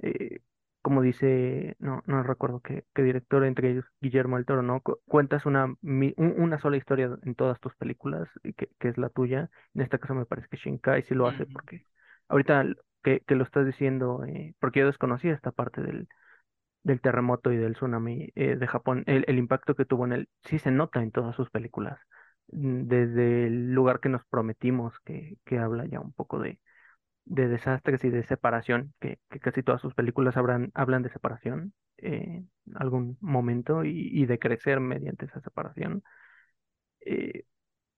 Speaker 3: eh, como dice, no, no recuerdo qué, qué director, entre ellos Guillermo del Toro, ¿no? cuentas una, una sola historia en todas tus películas, que, que es la tuya. En este caso me parece que Shinkai sí lo hace, porque ahorita que, que lo estás diciendo, eh, porque yo desconocía esta parte del, del terremoto y del tsunami eh, de Japón, el, el impacto que tuvo en él, sí se nota en todas sus películas, desde el lugar que nos prometimos, que, que habla ya un poco de de desastres y de separación, que, casi todas sus películas hablan, hablan de separación en algún momento y, de crecer mediante esa separación. Eh,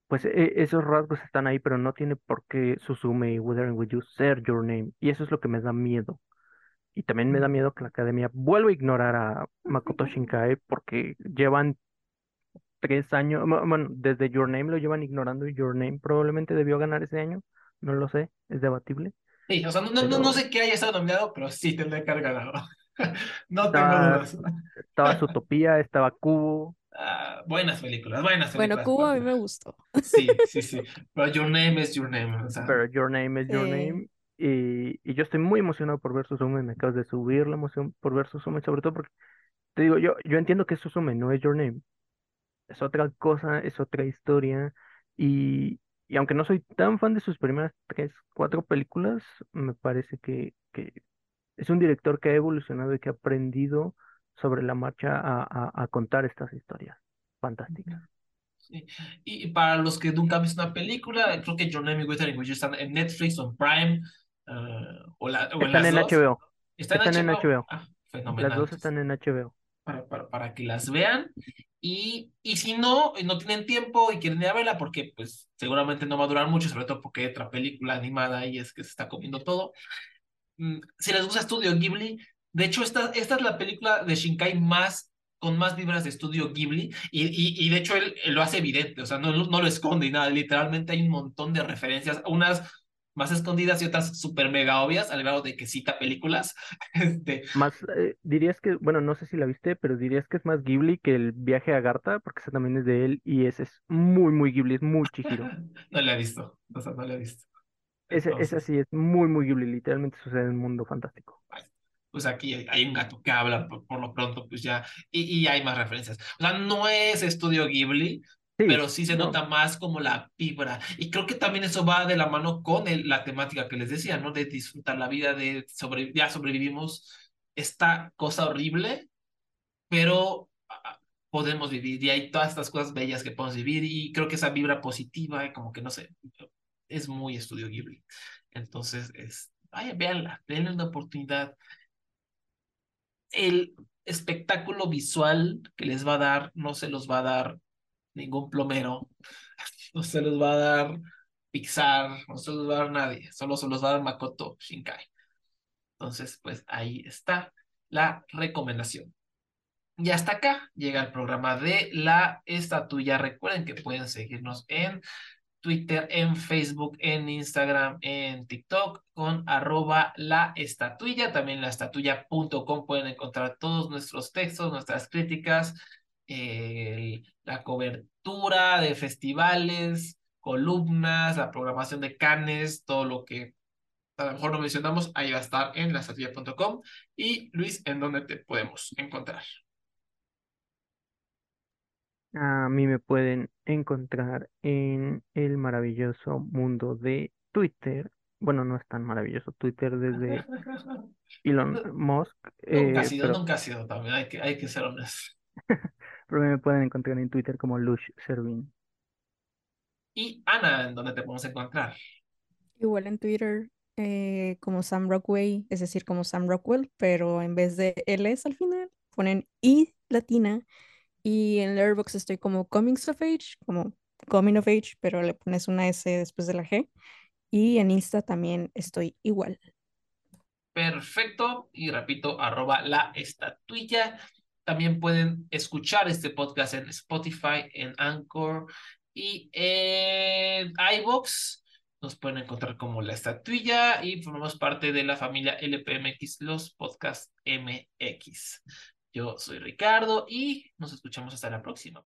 Speaker 3: pues e- esos rasgos están ahí, pero no tiene por qué Suzume y Wuthering With You ser Your Name. Y eso es lo que me da miedo. Y también me da miedo que la academia vuelva a ignorar a Makoto Shinkai porque llevan tres años, bu- bueno, desde Your Name lo llevan ignorando y Your Name probablemente debió ganar ese año. No lo sé, es debatible.
Speaker 1: Sí, o sea, no, no, no no
Speaker 3: Pero
Speaker 1: sé qué haya estado nominado, pero sí tendría que haber ganado. No tengo
Speaker 3: estaba,
Speaker 1: dudas.
Speaker 3: estaba Zootopia, estaba Kubo.
Speaker 1: Ah, buenas películas, buenas
Speaker 2: Bueno,
Speaker 1: películas.
Speaker 2: Cubo a mí
Speaker 1: pero-
Speaker 2: me gustó.
Speaker 1: Sí, sí, sí. Pero Your Name is Your Name. O sea,
Speaker 3: Pero Your Name is Your. Name. Y, y yo estoy muy emocionado por ver Suzume. Me acabas de subir la emoción por ver Suzume, sobre todo porque te digo, yo, yo entiendo que Suzume no es Your Name. Es otra cosa, es otra historia. Y, y aunque no soy tan fan de sus primeras tres, cuatro películas, me parece que, que es un director que ha evolucionado y que ha aprendido sobre la marcha a, a, a contar estas historias fantásticas.
Speaker 1: sí. Y para los que nunca han visto una película, creo que Your Name is You están en Netflix o en Prime eh, o, la- o en
Speaker 3: Están
Speaker 1: las
Speaker 3: en
Speaker 1: dos.
Speaker 3: HBO.
Speaker 1: ¿Están
Speaker 3: Están en
Speaker 1: HBO? Ah,
Speaker 3: Las dos están en HBO.
Speaker 1: Para, para, para que las vean. Y, y si no, no tienen tiempo y quieren ir a verla, porque pues seguramente no va a durar mucho, sobre todo porque hay otra película animada y es que se está comiendo todo. Mm, Si les gusta Studio Ghibli, de hecho, esta, esta es la película de Shinkai más con más vibras de Studio Ghibli y, y, y de hecho él, él lo hace evidente, o sea, no, no lo esconde y nada, literalmente hay un montón de referencias, unas más escondidas y otras súper mega obvias, al grado de que cita películas. Este,
Speaker 3: Más, eh, dirías que, bueno, no sé si la viste, pero dirías que es más Ghibli que el viaje a Agartha, porque esa también es de él y ese es muy, muy Ghibli, es muy Chihiro.
Speaker 1: no la he visto, o sea, no la he visto.
Speaker 3: Ese, esa
Speaker 1: Entonces,
Speaker 3: sí es muy, muy Ghibli, literalmente sucede en un mundo fantástico.
Speaker 1: pues aquí hay un gato que habla por, por lo pronto, pues ya, y, y hay más referencias. O sea, no es estudio Ghibli,
Speaker 3: Sí,
Speaker 1: pero sí se
Speaker 3: no,
Speaker 1: nota más como la vibra. Y creo que también eso va de la mano con el- la temática que les decía, ¿no? De disfrutar la vida, de sobre, ya sobrevivimos esta cosa horrible, pero ah, podemos vivir y hay todas estas cosas bellas que podemos vivir y creo que esa vibra positiva, eh, como que no sé, es muy estudio Ghibli. Entonces, es, vaya, véanla, denle una oportunidad. El espectáculo visual que les va a dar no se los va a dar ningún plomero, no se los va a dar Pixar, no se los va a dar nadie, solo se los va a dar Makoto Shinkai. Entonces, pues ahí está la recomendación. Y hasta acá llega el programa de la estatuilla. Recuerden que pueden seguirnos en Twitter, en Facebook, en Instagram, en TikTok con arroba la estatuilla. También la estatuilla.com pueden encontrar todos nuestros textos, nuestras críticas, eh, la cobertura de festivales, columnas, la programación de canes, todo lo que a lo mejor no mencionamos, ahí va a estar en la estatuilla.com. Y Luis, ¿en dónde te podemos encontrar?
Speaker 3: a mí me pueden encontrar en el maravilloso mundo de Twitter. Bueno, no es tan maravilloso Twitter desde Elon Musk,
Speaker 1: Nunca ha
Speaker 3: eh,
Speaker 1: sido,
Speaker 3: pero,
Speaker 1: nunca ha sido también, hay que, hay que ser honestos.
Speaker 3: pero me pueden encontrar en Twitter como Lush Servin.
Speaker 1: Y Ana, ¿en dónde te podemos encontrar?
Speaker 2: Igual en Twitter eh, como Sam Rockway, es decir, como Sam Rockwell, pero en vez de Ls al final, ponen I latina. Y en Letterboxd estoy como Coming of Age, como Coming of Age, pero le pones una S después de la G. Y en Insta también estoy igual.
Speaker 1: Perfecto. Y repito, arroba la estatuilla. También pueden escuchar este podcast en Spotify, en Anchor y en iVoox. Nos pueden encontrar como la estatuilla y formamos parte de la familia LPMX, los Podcast MX. Yo soy Ricardo y nos escuchamos hasta la próxima.